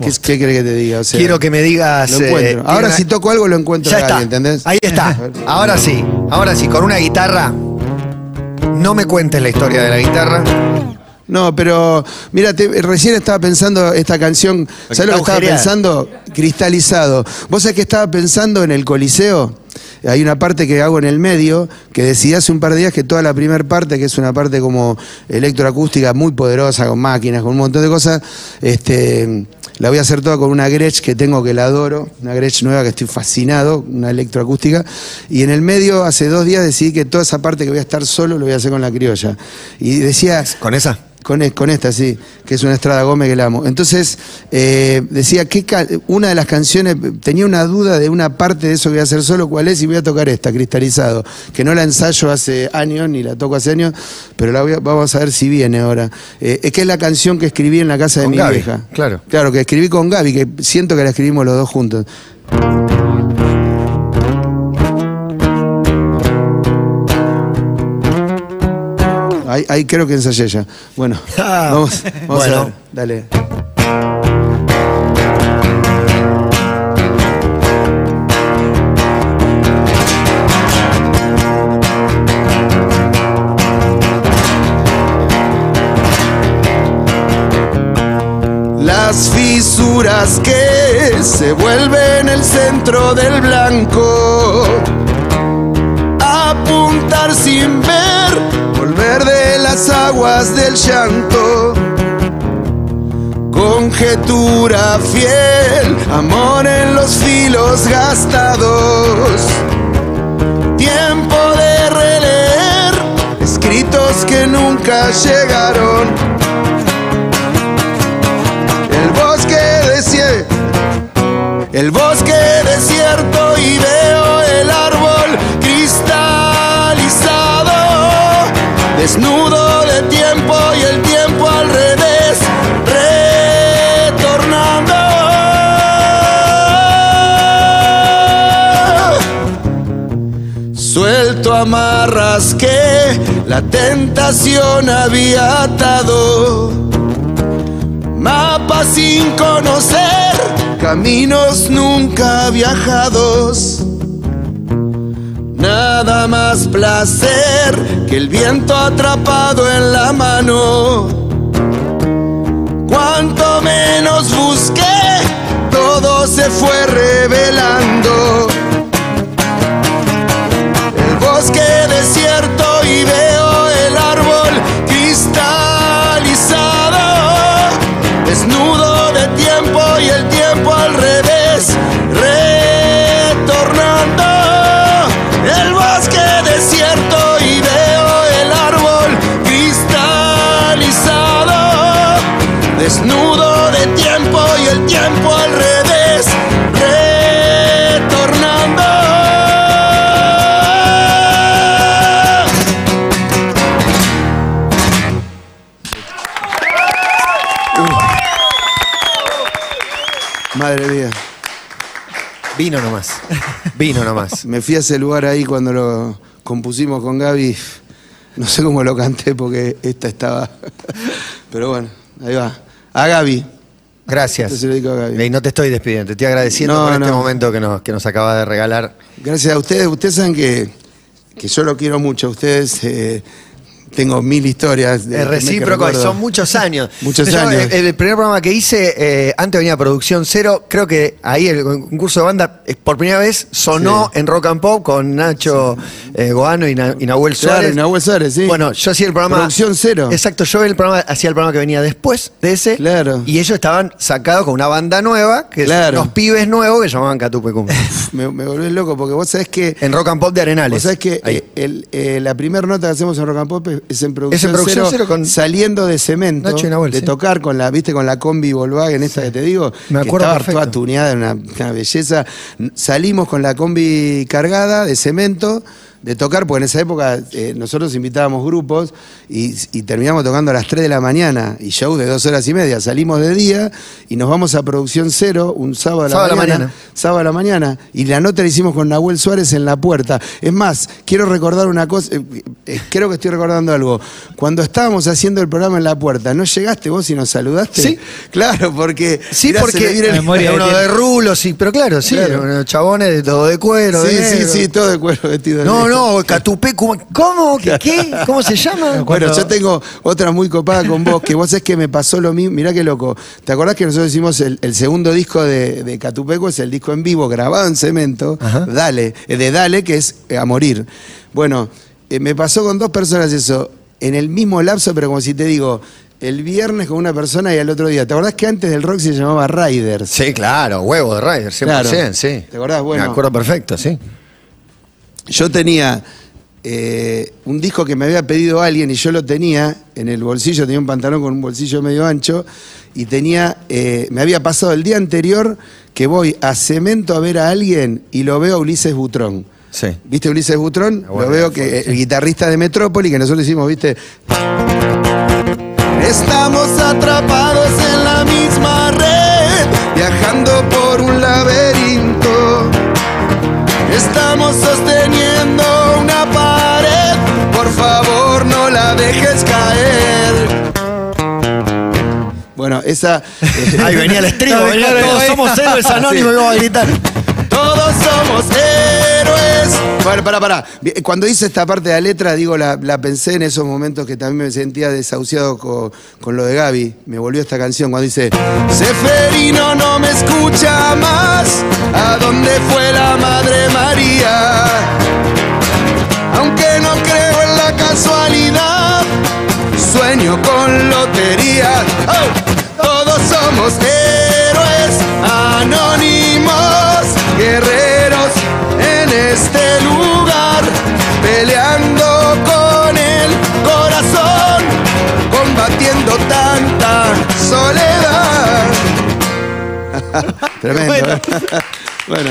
¿qué, qué querés que te diga? O sea, Quiero que me digas. Lo eh. Ahora si toco algo lo encuentro Ya está. ¿entendés? Ahí está. Ahora sí. Ahora sí, con una guitarra. No me cuentes la historia de la guitarra. No, pero mira, recién estaba pensando esta canción, ¿sabes lo que estaba pensando? Cristalizado. ¿Vos sabés que estaba pensando en el Coliseo? Hay una parte que hago en el medio, que decidí hace un par de días que toda la primera parte, que es una parte como electroacústica muy poderosa, con máquinas, con un montón de cosas, este, La voy a hacer toda con una Gretsch que tengo que la adoro, una Gretsch nueva que estoy fascinado, una electroacústica. Y en el medio, hace dos días, decidí que toda esa parte que voy a estar solo lo voy a hacer con la criolla. Y decía, ¿Con esa? Con, e- con esta, sí, que es una Estrada Gómez que la amo. Entonces, eh, decía, ¿qué ca- una de las canciones, tenía una duda de una parte de eso que voy a hacer solo, ¿cuál es? Y voy a tocar esta, Cristalizado, que no la ensayo hace años, ni la toco hace años, pero la voy a- vamos a ver si viene ahora. Eh, es que es la canción que escribí en la casa de Con mi Gaby, vieja. claro. Claro, que escribí con Gaby, que siento que la escribimos los dos juntos. Ahí, ahí creo que ensayé ya. Bueno, (laughs) Ah, vamos, vamos bueno. a ver. Dale. Las fisuras que se vuelven el centro del blanco. Apuntar sin ver, las aguas del llanto. Conjetura fiel, amor en los filos gastados. Tiempo de releer, escritos que nunca llegaron. El bosque desierto, el bosque desierto desnudo de tiempo y el tiempo al revés, retornando. Suelto amarras que la tentación había atado. Mapas sin conocer, caminos nunca viajados. Nada más placer que el viento atrapado en la mano. Cuanto menos busqué, todo se fue revelando. Vino nomás. Vino nomás. Me fui a ese lugar ahí cuando lo compusimos con Gaby. No sé cómo lo canté porque esta estaba. Pero bueno, ahí va. A Gaby. Gracias. Se lo dedico a Gaby. Y no te estoy despidiendo, te estoy agradeciendo No, por este momento que nos, que nos acaba de regalar. Gracias a ustedes. Ustedes saben que, que yo lo quiero mucho a ustedes. eh, tengo mil historias. de- Es recíproco, son muchos (laughs) años. Muchos Yo, años. eh, El, primer programa que hice, eh, antes venía Producción Cero, creo que ahí el concurso de banda, eh, por primera vez, sonó Sí. en Rock and Pop con Nacho eh, Goano y, Na- y Nahuel Claro, Suárez. y Nahuel Suárez, sí. Bueno, yo hacía el programa. Producción Cero. Exacto, yo el programa, hacía el programa que venía después de ese. Claro. Y ellos estaban sacados con una banda nueva, que Claro. son unos pibes nuevos que llamaban Catupecum. (laughs) Me, me volvés loco porque vos sabés que. en Rock and Pop de Arenales. Vos sabés que el- la primera nota que hacemos en Rock and Pop es en producción, Es en Producción Cero con saliendo de cemento, Nacho y Nahuel, de sí. tocar con la, viste, con la combi Volkswagen esta que te digo, Me que acuerdo estaba perfecto. toda tuneada, una, una belleza. Salimos con la combi cargada de cemento de tocar, porque en esa época eh, nosotros invitábamos grupos y, y terminamos tocando a las 3 de la mañana y show de dos horas y media. Salimos de día y nos vamos a producción cero un sábado a la, Sábado a la mañana. Sábado a la mañana. Y la nota la hicimos con Nahuel Suárez en la puerta. Es más, quiero recordar una cosa, eh, eh, creo que estoy recordando algo. Cuando estábamos haciendo el programa en la puerta, ¿no llegaste vos y nos saludaste? Sí. Claro, porque. Sí, porque el- memoria uno de rulos, sí, pero claro, sí, Claro. unos chabones de todo de cuero. de Sí, sí, sí, todo de cuero vestido de No. No, Catupé, ¿cómo? ¿Cómo? ¿Qué? qué? ¿Cómo se llama? (laughs) Bueno, yo tengo otra muy copada con vos, que vos es que me pasó lo mismo. Mirá qué loco. ¿Te acordás que nosotros hicimos el, el segundo disco de, de Catupeco? Es el disco en vivo, grabado en cemento, Ajá. Dale, eh, de Dale, que es eh, A Morir. Bueno, eh, me pasó con dos personas eso. en el mismo lapso, pero como si te digo, el viernes con una persona y al otro día. ¿Te acordás que antes del rock se llamaba Riders? Sí, claro, huevo de Ryder, 100%, Claro. sí. ¿Te acordás? Bueno. Me acuerdo perfecto, sí. Yo tenía eh, un disco que me había pedido alguien y yo lo tenía en el bolsillo, tenía un pantalón con un bolsillo medio ancho y tenía, eh, me había pasado el día anterior que voy a Cemento a ver a alguien y lo veo a Ulises Butrón. Sí. ¿Viste Ulises Butrón? Bueno, lo veo sí, que el guitarrista de Metrópoli, que nosotros hicimos, ¿viste? Estamos atrapados en la misma red, viajando por un laberinto. Estamos Bueno, esa... (laughs) Ahí venía el estribo, venía, todos somos héroes (laughs) anónimos y vamos a gritar. Todos somos héroes. Bueno, pará, pará. Bien, Cuando hice esta parte de la letra, digo, la, la pensé en esos momentos que también me sentía desahuciado co- con, lo de Gaby. Me volvió esta canción cuando dice, Seferino no me escucha más. ¿A dónde fue la Madre María? Aunque no creo en la casualidad, sueño con lotería. ¡Oh! Somos héroes anónimos, guerreros en este lugar, peleando con el corazón, combatiendo tanta soledad. (laughs) tremendo. Bueno. ¿eh? (laughs) bueno,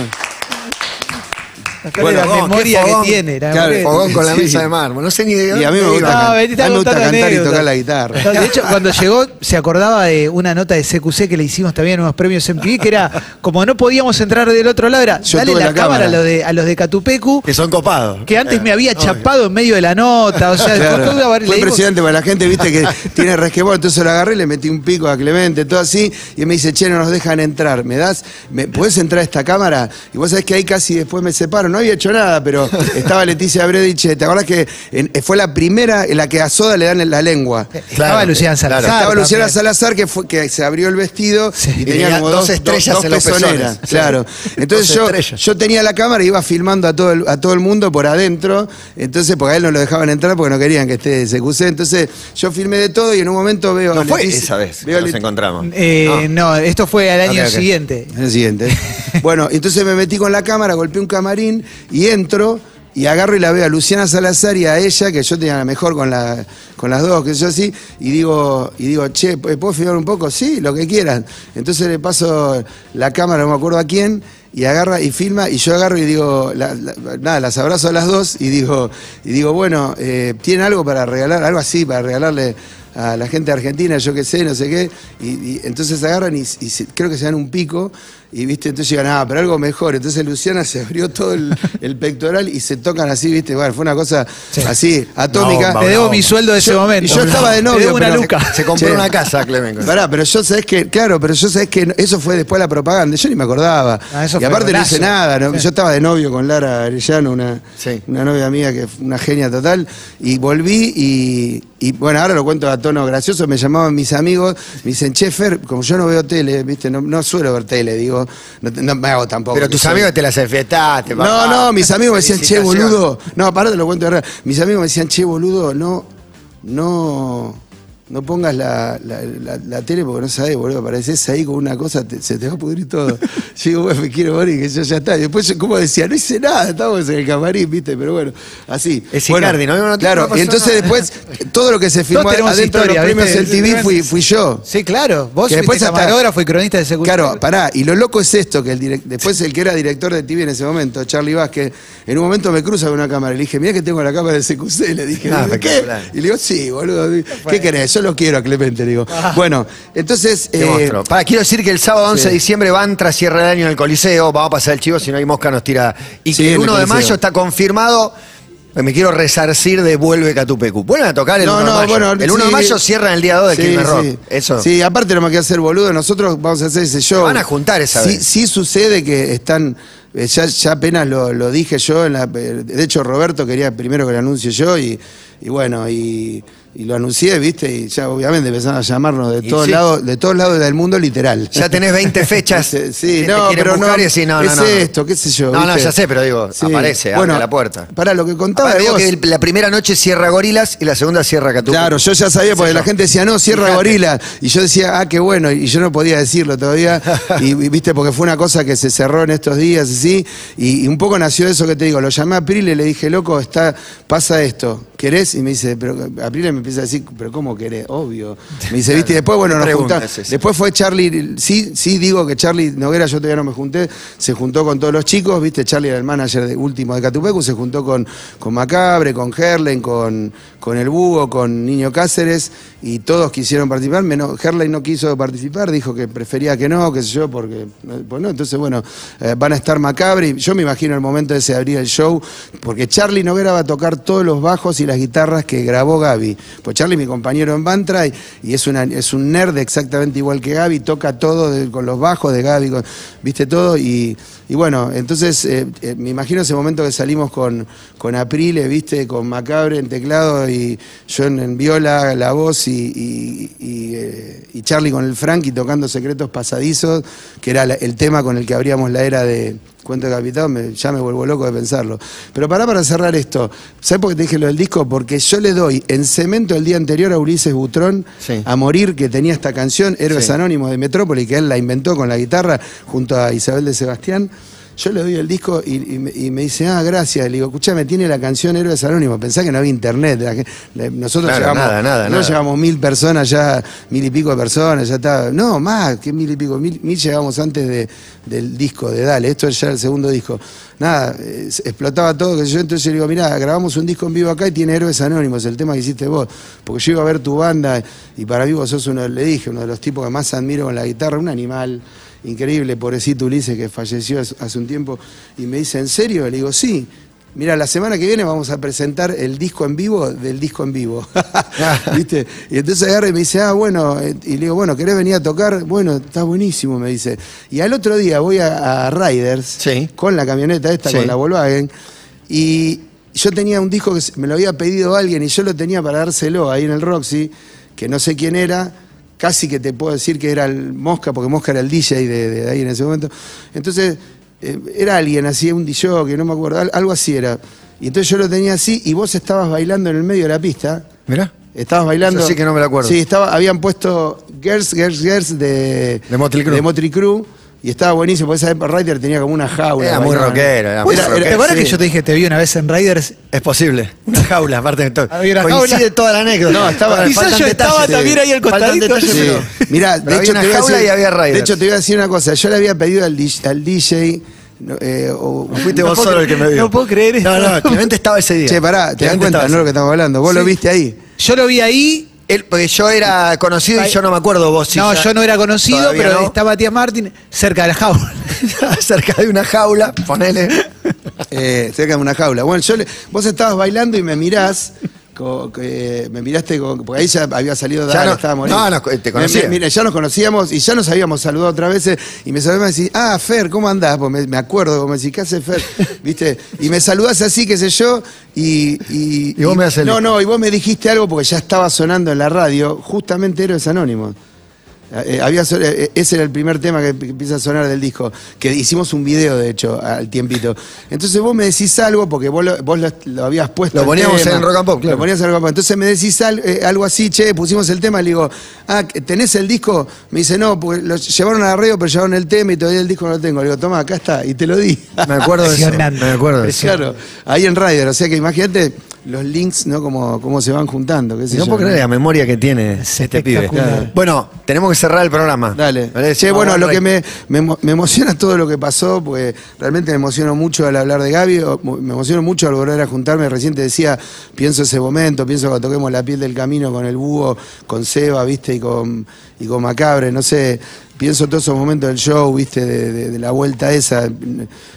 Bueno, la memoria que tiene. La Claro, Fogón con la Sí. mesa de mármol. No sé ni de y a mí me dónde gusta. No, can- a me gusta cantar y tocar la guitarra. No, de hecho, cuando (laughs) llegó, se acordaba de una nota de CQC que le hicimos también en unos premios MTV, que era como no podíamos entrar del otro lado, era Yo dale la, la cámara, cámara. a los de, a los de Catupecu, Que son copados. que antes me había chapado en medio de la nota. O sea, Claro. le Fue dimos- impresionante, porque la gente, viste, que tiene resquemor, entonces lo agarré, le metí un pico a Clemente, todo así, y me dice, che, no nos dejan entrar, ¿me das? ¿Me, ¿Puedes entrar a esta cámara? Y vos sabés que ahí casi después me separo, no había hecho nada, pero estaba Leticia Bredich, ¿te acordás que en- fue la primera en la que a Soda le dan en la lengua? Estaba Luciana Salazar. Estaba Luciana también. Salazar que fue que se abrió el vestido Sí. y tenía tenía como dos dos, estrellas dos en los pezoneras, pezones. Sí. Claro. Entonces Dos yo, estrellas. yo tenía la cámara y iba filmando a todo el, a todo el mundo por adentro. Entonces, porque a él no lo dejaban entrar porque no querían que esté CQC. Entonces, yo filmé de todo y en un momento veo. No a fue Leticia- esa vez que veo a nos encontramos. Eh, no. esto fue al año Ok, ok. siguiente. el siguiente. (laughs) bueno, entonces me metí con la cámara, golpeé un camarín y entro y agarro y la veo a Luciana Salazar y a ella, que yo tenía la mejor con, con las dos, que yo así, y digo, y digo, che, ¿puedo filmar un poco? Sí, lo que quieran. Entonces le paso la cámara, no me acuerdo a quién, y agarra y filma, y yo agarro y digo, nada, las abrazo a las dos y digo, y digo, bueno, eh, ¿tienen algo para regalar? Algo así, para regalarle a la gente argentina, yo qué sé, no sé qué, y, entonces agarran y, y creo que se dan un pico, y viste, entonces llegan, ah, pero algo mejor. Entonces Luciana se abrió todo el, (laughs) el pectoral y se tocan así, viste, bueno, fue una cosa así, atómica. Te debo no, mi sueldo de ese Yo- momento. y yo estaba de Te novio, debo una pero- luca. Se compró Che. una casa, Clemen. Pará, pero yo sabés que, claro, pero yo sabés que eso fue después de la propaganda, yo ni me acordaba. Ah, y aparte no hice nada, ¿no? yo estaba de novio con Lara Arellano, una, Sí. una novia mía que fue una genia total, y volví y, y, bueno, ahora lo cuento a tono gracioso, me llamaban mis amigos, me dicen, che, Fer, como yo no veo tele, viste, no, no suelo ver tele, digo, no, me hago tampoco. Pero tus soy- amigos te las enfiestaste, no, papá. no, mis (laughs) amigos me decían, che, boludo. No, pará, te lo cuento de verdad. Mis amigos me decían, che, boludo, no, no, no pongas la, la, la- la tele porque no sabés, boludo. Pareces ahí con una cosa, te- se te va a pudrir todo. (laughs) yo digo, bueno, me quiero morir, que yo ya está. Y después, yo, como decía, no hice nada, estábamos en el camarín, viste, pero bueno, así. Es bueno, Icardi, ¿no? No, no Claro, y entonces nada. después, todo lo que se filmó adentro de los historia, premios en TV fui, fui yo. Sí, claro. Vos Que después hasta- camarógrafo y cronista de CQC. Claro, pará, y lo loco es esto, que el direc- después el que era director de TV en ese momento, Charlie Vázquez, en un momento me cruza con una cámara y le dije, mira que tengo la cámara de CQC, le dije, "¿De ¿qué? Y le digo, sí, boludo, ¿qué querés? Yo lo quiero a Clemente, le digo. Bueno, entonces... Qué eh, monstruo. Pará, quiero decir que el sábado 11 de diciembre van tras cierre de año en el Coliseo. Vamos a pasar el chivo, si no hay mosca nos tira. Y Sí, que en el el 1 de Coliseo. mayo está confirmado. Me quiero resarcir de Vuelve Catupecu. Vuelven a tocar el No, 1 de no, mayo. bueno, el 1 de mayo cierran el día 2 de Sí, Quilmes Rock. sí. Eso. Sí, aparte no me queda hacer boludo, nosotros vamos a hacer ese show. van a juntar esa sí, vez. Sí sucede que están, eh, ya, ya apenas lo, lo dije yo, en la- eh, de hecho Roberto quería primero que lo anuncie yo y, y bueno, y, y lo anuncié, viste, y ya obviamente empezaron a llamarnos de todos sí. lados, de todos lados del mundo literal. Ya tenés 20 (laughs) fechas. Sí, no, pero no, y no, no, es no, no. esto, qué sé yo. No, no, ya sé, pero digo, aparece, abre la puerta. Para lo que contaba vos. que la primera noche cierra Gorilas y la segunda cierra Catupecu. Claro, yo ya sabía porque la gente decía, no, cierra Fíjate. gorila. Y yo decía, ah, qué bueno. Y yo no podía decirlo todavía. (laughs) Y, viste, porque fue una cosa que se cerró en estos días, así. Y, y un poco nació eso que te digo. Lo llamé a Aprile y le dije, loco, está, pasa esto. ¿Querés? Y me dice, pero Aprile me empieza a decir, pero ¿cómo querés? Obvio. Me dice, (laughs) viste, y después, bueno, nos juntamos. Después fue Charlie, sí, sí digo que Charlie Noguera, yo todavía no me junté, se juntó con todos los chicos, viste, Charlie era el manager de- último de Catupecu, se juntó con, con Macabre, con Herlen, con, con el Búho, con Niño Cáceres, y todos quisieron participar, menos Herlen no quiso participar, dijo que prefería que no, qué sé yo, porque, pues no, entonces bueno, eh, van a estar Macabre, y yo me imagino el momento ese de abrir el show, porque Charlie Noguera va a tocar todos los bajos y las guitarras que grabó Gaby, pues Charlie mi compañero en Bantra, y, es, una, es un nerd exactamente igual que Gaby, toca todo de- con los bajos de Gaby, viste todo, y, y bueno, entonces eh, eh, me imagino ese momento que salimos con, con Aprile, viste, con Macabre en teclado y yo en, viola, la voz eh, y Charlie con el Frankie tocando Secretos Pasadizos, que era el tema con el que abríamos la era de Cuento de Capitán, me- ya me vuelvo loco de pensarlo. Pero pará para cerrar esto, ¿sabes por qué te dije lo del disco? Porque yo le doy en cemento el día anterior a Ulises Butrón Sí. a morir, que tenía esta canción, Héroes Sí. Anónimos de Metrópoli, que él la inventó con la guitarra junto a Isabel de Sebastián. Yo le doy el disco y, y me, y me dice, ah, gracias. Le digo, escúchame, tiene la canción Héroes Anónimos. Pensá que no había internet. La gen- la- nosotros Claro, llegamos, nada, nada, llegamos mil personas ya, mil y pico de personas, ya está. No, más que mil y pico. Mil, mil llegamos antes de- del disco de Dale. Esto es ya el segundo disco. Nada, eh, explotaba todo. Que yo entonces le digo, mirá, grabamos un disco en vivo acá y tiene Héroes Anónimos, el tema que hiciste vos. Porque yo iba a ver tu banda y para mí vos sos uno, le dije, uno de los tipos que más admiro con la guitarra, un animal increíble, pobrecito Ulises que falleció hace un tiempo. Y me dice, ¿en serio? Le digo, sí. Mira, la semana que viene vamos a presentar el disco en vivo del disco en vivo. (laughs) (laughs) ¿Viste? Y entonces agarra y me dice, ah, bueno, y le digo, bueno, ¿querés venir a tocar? Bueno, está buenísimo, me dice. Y al otro día voy a, a Riders Sí. con la camioneta esta, Sí. con la Volkswagen, y yo tenía un disco que me lo había pedido alguien y yo lo tenía para dárselo ahí en el Roxy, que no sé quién era, casi que te puedo decir que era el Mosca, porque Mosca era el DJ de, de ahí en ese momento. Entonces, eh, era alguien así, un DJ, que no me acuerdo, al- algo así era. Y entonces yo lo tenía así y vos estabas bailando en el medio de la pista. Mirá. Estabas bailando. Eso sí que no me lo acuerdo. Sí, estaba, habían puesto Girls, Girls, Girls de, De Motley Crue. de Motley Crue, Y estaba buenísimo, porque esa Ryder tenía como una jaula. Era muy rockero, era muy Era- rockero. ¿Te acuerdas sí. que yo te dije te vi una vez en Riders? Es posible. Una jaula, aparte de todo. (laughs) Había una Coincide jaula. toda la anécdota. No, estaba- Quizás faltan yo estaba detalles. también ahí al Faltan costadito. detalles, Sí. pero- (laughs) Mirá, pero de había hecho, una te voy a jaula decir- y había Riders. De hecho, te voy a decir una cosa. Yo le había pedido al, DJ al DJ. no, eh, o- Fuiste No vos puedo solo el que creer- me dio. no puedo creer esto. No, no, Clemente estaba ese día. Che, pará, te das Clemente cuenta, estaba no lo que estamos hablando. Vos lo viste ahí. Yo lo vi ahí. Él, porque yo era conocido y yo no me acuerdo vos. si no, ya- yo no era conocido, todavía pero no. estaba Matías Martín cerca de la jaula. (laughs) cerca de una jaula, ponele. Eh, cerca de una jaula. Bueno, yo le- vos estabas bailando y me mirás. Co- que me miraste, con- porque ahí ya había salido Ya Dale, no- estábamos no, nos- te conocía. Mira, ya nos conocíamos y ya nos habíamos saludado otra vez y me saludaba y me decís, ah, Fer, ¿cómo andás? Pues me, me acuerdo, me decís, ¿qué hace Fer? (laughs) ¿Viste? Y me saludás así, qué sé yo, y... Y, Y vos me haces el No, hijo. no, y vos me dijiste algo porque ya estaba sonando en la radio, justamente Héroes Anónimos. Eh, había, so- eh, ese era el primer tema que empieza a sonar del disco, que hicimos un video, de hecho, al tiempito. Entonces vos me decís algo, porque vos lo, vos lo, lo habías puesto. Lo poníamos tema. en Rock and Pop, claro. Lo ponías en Rock and Pop. Entonces me decís al- eh, algo así, che, pusimos el tema, le digo, ah, ¿tenés el disco? Me dice, no, porque lo llevaron a la radio, pero llevaron el tema y todavía el disco no lo tengo. Le digo, toma, acá está, y te lo di. Me acuerdo de eso. Me acuerdo de eso. Claro, ahí en Rider, o sea que imagínate los links, ¿no? Como, cómo se van juntando, qué sé No yo, puedo creer la memoria que tiene Es este pibe. Bueno, tenemos que cerrar el programa. Dale. ¿Vale? Che, bueno, lo que me, me, emo- me emociona todo lo que pasó, porque realmente me emociono mucho al hablar de Gaby, me emociono mucho al volver a juntarme. Recién te decía, pienso ese momento, pienso cuando toquemos la piel del camino con el búho, con Seba, viste, y con, y con Macabre, no sé. Pienso todos esos momentos del show, viste, de, la vuelta esa.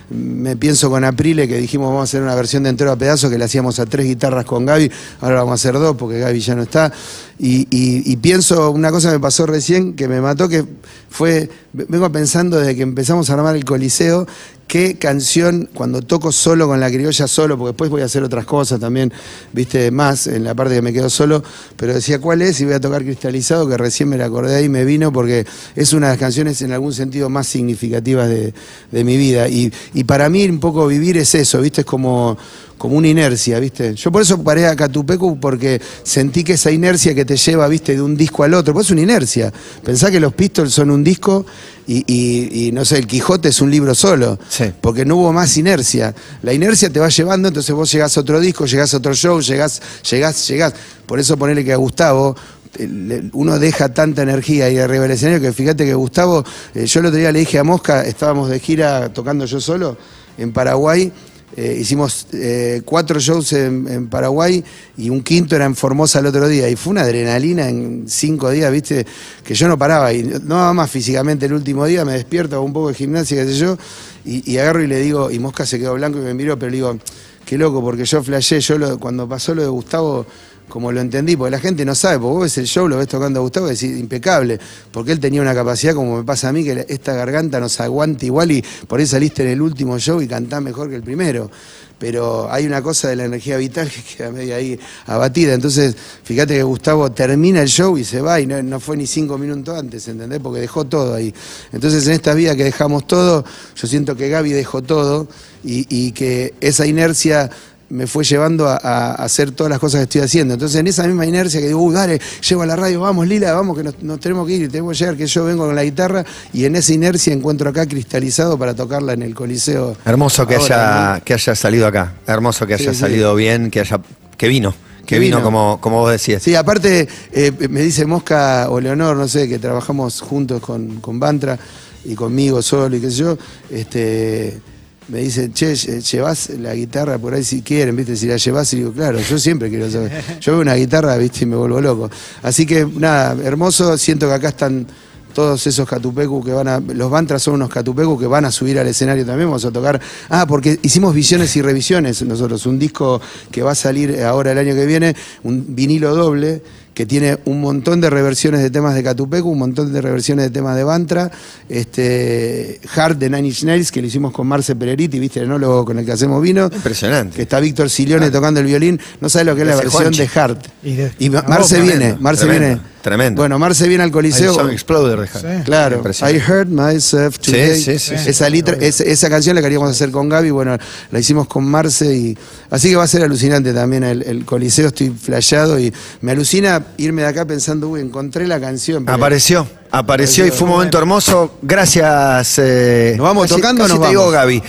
Me pienso con Aprile, que dijimos vamos a hacer una versión de entero a pedazos, que le hacíamos a tres guitarras con Gaby, ahora vamos a hacer dos porque Gaby ya no está. Y- y pienso, una cosa me pasó recién que me mató, que fue, vengo pensando desde que empezamos a armar el Coliseo, qué canción, cuando toco solo con la criolla solo, porque después voy a hacer otras cosas también, viste, más en la parte que me quedo solo, pero decía cuál es y voy a tocar Cristalizado, que recién me la acordé y me vino porque es una de las canciones en algún sentido más significativas de, de mi vida. Y, y para mí un poco vivir es eso, viste, es como como una inercia, ¿viste? Yo por eso paré a Catupecu porque sentí que esa inercia que te lleva, ¿viste? De un disco al otro, pues es una inercia. Pensá que los Pistols son un disco y, y- y, no sé, el Quijote es un libro solo, Sí. porque no hubo más inercia. La inercia te va llevando, entonces vos llegás a otro disco, llegás a otro show, llegás, llegás, llegás. Por eso ponerle que a Gustavo eh, uno deja tanta energía ahí arriba del escenario que fíjate que Gustavo, eh, yo el otro día le dije a Mosca, estábamos de gira tocando yo solo en Paraguay, eh, hicimos eh, cuatro shows en, Paraguay y un quinto era en Formosa el otro día. Y fue una adrenalina en cinco días, viste, que yo no paraba. Y no daba más físicamente el último día, me despierto, hago un poco de gimnasia, qué sé yo, y, agarro y le digo, y Mosca se quedó blanco y me miró, pero le digo, qué loco, porque yo flashé, yo cuando pasó lo de Gustavo, como lo entendí, porque la gente no sabe, porque vos ves el show, lo ves tocando a Gustavo y decís, impecable, porque él tenía una capacidad, como me pasa a mí, que esta garganta nos aguanta igual y por ahí saliste en el último show y cantás mejor que el primero. Pero hay una cosa de la energía vital (laughs) que queda medio ahí abatida. Entonces, fíjate que Gustavo termina el show y se va y no, fue ni cinco minutos antes, ¿entendés? Porque dejó todo ahí. Entonces, en esta vida que dejamos todo, yo siento que Gaby dejó todo y que esa inercia me fue llevando a, a hacer todas las cosas que estoy haciendo. Entonces, en esa misma inercia que digo, uy, dale, llego a la radio, vamos, Lila, vamos, que nos, nos tenemos que ir, tenemos que llegar, que yo vengo con la guitarra, y en esa inercia encuentro acá cristalizado para tocarla en el Coliseo. Hermoso que ahora, haya, que haya salido acá. Hermoso que haya sí. salido bien, que haya. que vino. Que, Que vino, vino. como, como vos decías. Sí, aparte, eh, me dice Mosca o Leonor, no sé, que trabajamos juntos con, con Bantra y conmigo solo y qué sé yo, este, me dice, che, lle- llevas la guitarra por ahí si quieren, ¿viste? Si la llevas, y digo, claro, yo siempre quiero saber. Yo veo una guitarra, ¿viste? Y me vuelvo loco. Así que, nada, hermoso, siento que acá están todos esos catupecu que van a. Los Bantras son unos catupecu que van a subir al escenario también. Vamos a tocar. Ah, porque hicimos visiones y revisiones nosotros. Un disco que va a salir ahora el año que viene, un vinilo doble que tiene un montón de reversiones de temas de Catupecu, un montón de reversiones de temas de Bantra, este Hard de Nine Inch Nails, que lo hicimos con Marce Pereriti, viste el enólogo con el que hacemos vino. Impresionante. Que está Víctor Silione tocando el violín. No sabe lo que es la versión Juanchi. de Hard. Y de- Y Ma- Marce viene, Marce tremendo, viene. Tremendo. Bueno, Marce viene al Coliseo. Song Exploder de Hart. Sí. Claro, I. Heard Myself Today. sí, sí, sí. esa, litra- esa, esa canción la queríamos hacer con Gaby, bueno, la hicimos con Marce y así que va a ser alucinante también el, el Coliseo, estoy flasheado y me alucina irme de acá pensando, uy, encontré la canción. pero- Apareció, apareció y fue un momento hermoso. Gracias. eh, ¿Nos vamos casi- tocando o casi nos te digo? Gaby.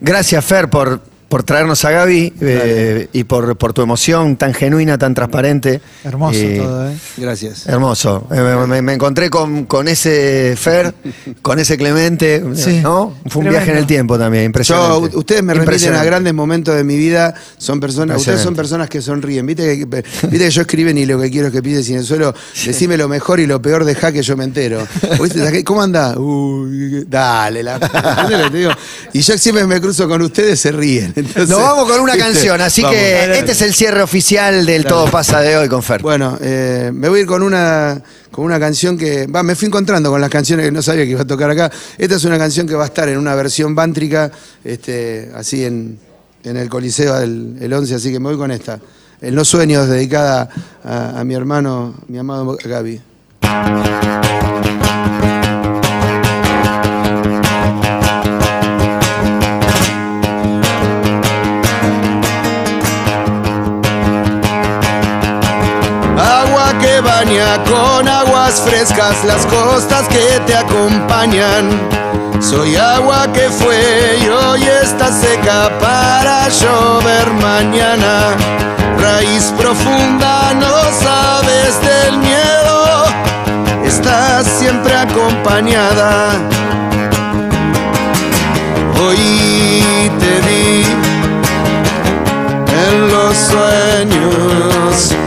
Gracias, Fer, por, por traernos a Gaby eh, y por, por tu emoción tan genuina, tan transparente. Hermoso Eh, todo, ¿eh? Gracias. Hermoso. Eh, Me, encontré con, con ese Fer, (laughs) con ese Clemente, Sí. ¿no? Fue un Tremendo. viaje en el tiempo también, impresionante. ustedes me remiten a grandes momentos de mi vida. Son personas, ustedes son personas que sonríen. ¿Viste que, viste que yo escriben y lo que quiero es que pides en el suelo. Decime lo mejor y lo peor deja que yo me entero. (laughs) ¿Viste? ¿Cómo anda? Uy, dale, la. (laughs) ¿entendés lo que te digo? Y yo siempre me cruzo con ustedes, se ríen. Entonces, Nos vamos con una ¿viste? canción, así Vamos. que este es el cierre oficial del Todo pasa de hoy con Fer. Bueno, eh, me voy a ir con una, con una canción que. Va, me fui encontrando con las canciones que no sabía que iba a tocar acá. Esta es una canción que va a estar en una versión bántrica, este, así en, en el Coliseo el, el 11, así que me voy con esta. En Los Sueños, dedicada a, a mi hermano, mi amado Gaby. Con aguas frescas las costas que te acompañan. Soy agua que fue y hoy está seca para llover mañana. Raíz profunda, no sabes del miedo, estás siempre acompañada. Hoy te vi en los sueños.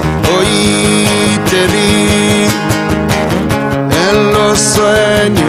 En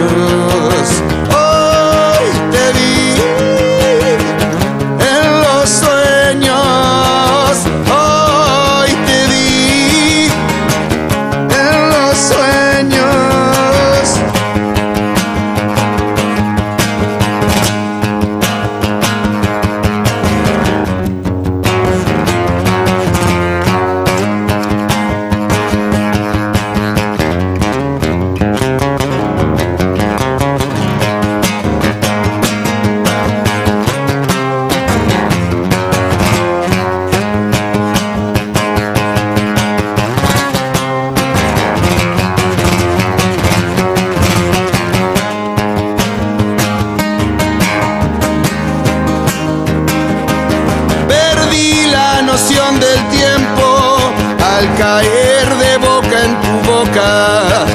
caer de boca en tu boca.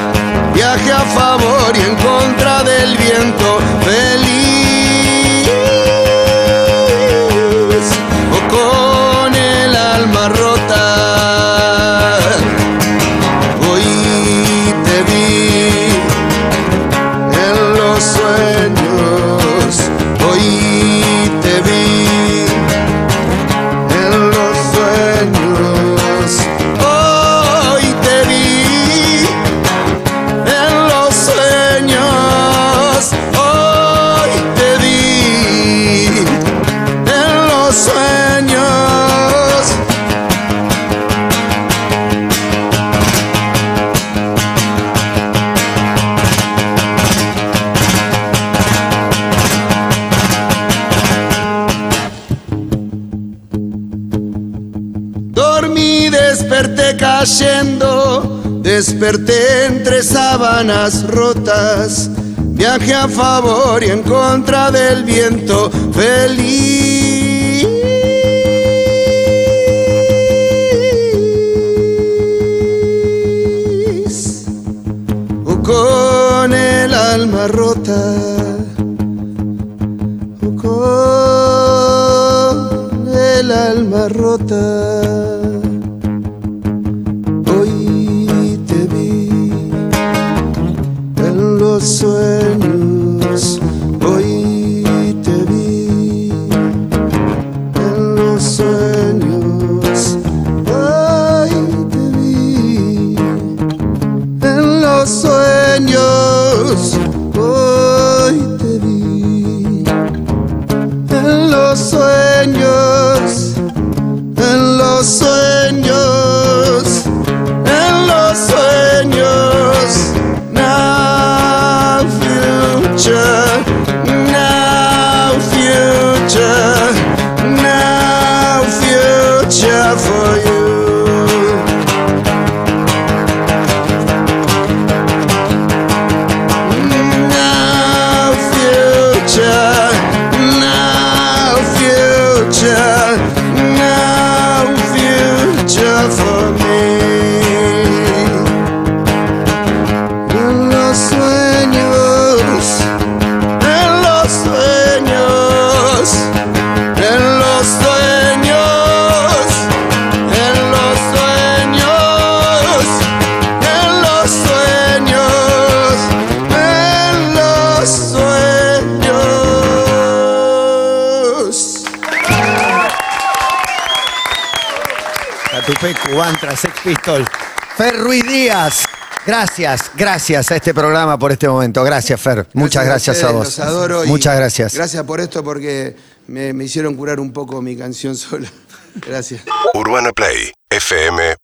Viaje a favor y en contra del viento, feliz rotas. Viaje a favor y en contra del viento, feliz. O con el alma rota. O con el alma rota. Gracias, gracias a este programa por este momento. Gracias, Fer. Muchas gracias, a ustedes, vos. Los adoro y Muchas gracias. Gracias por esto porque me, me hicieron curar un poco mi canción (laughs) sola. Gracias. UrbanaPlayFM.com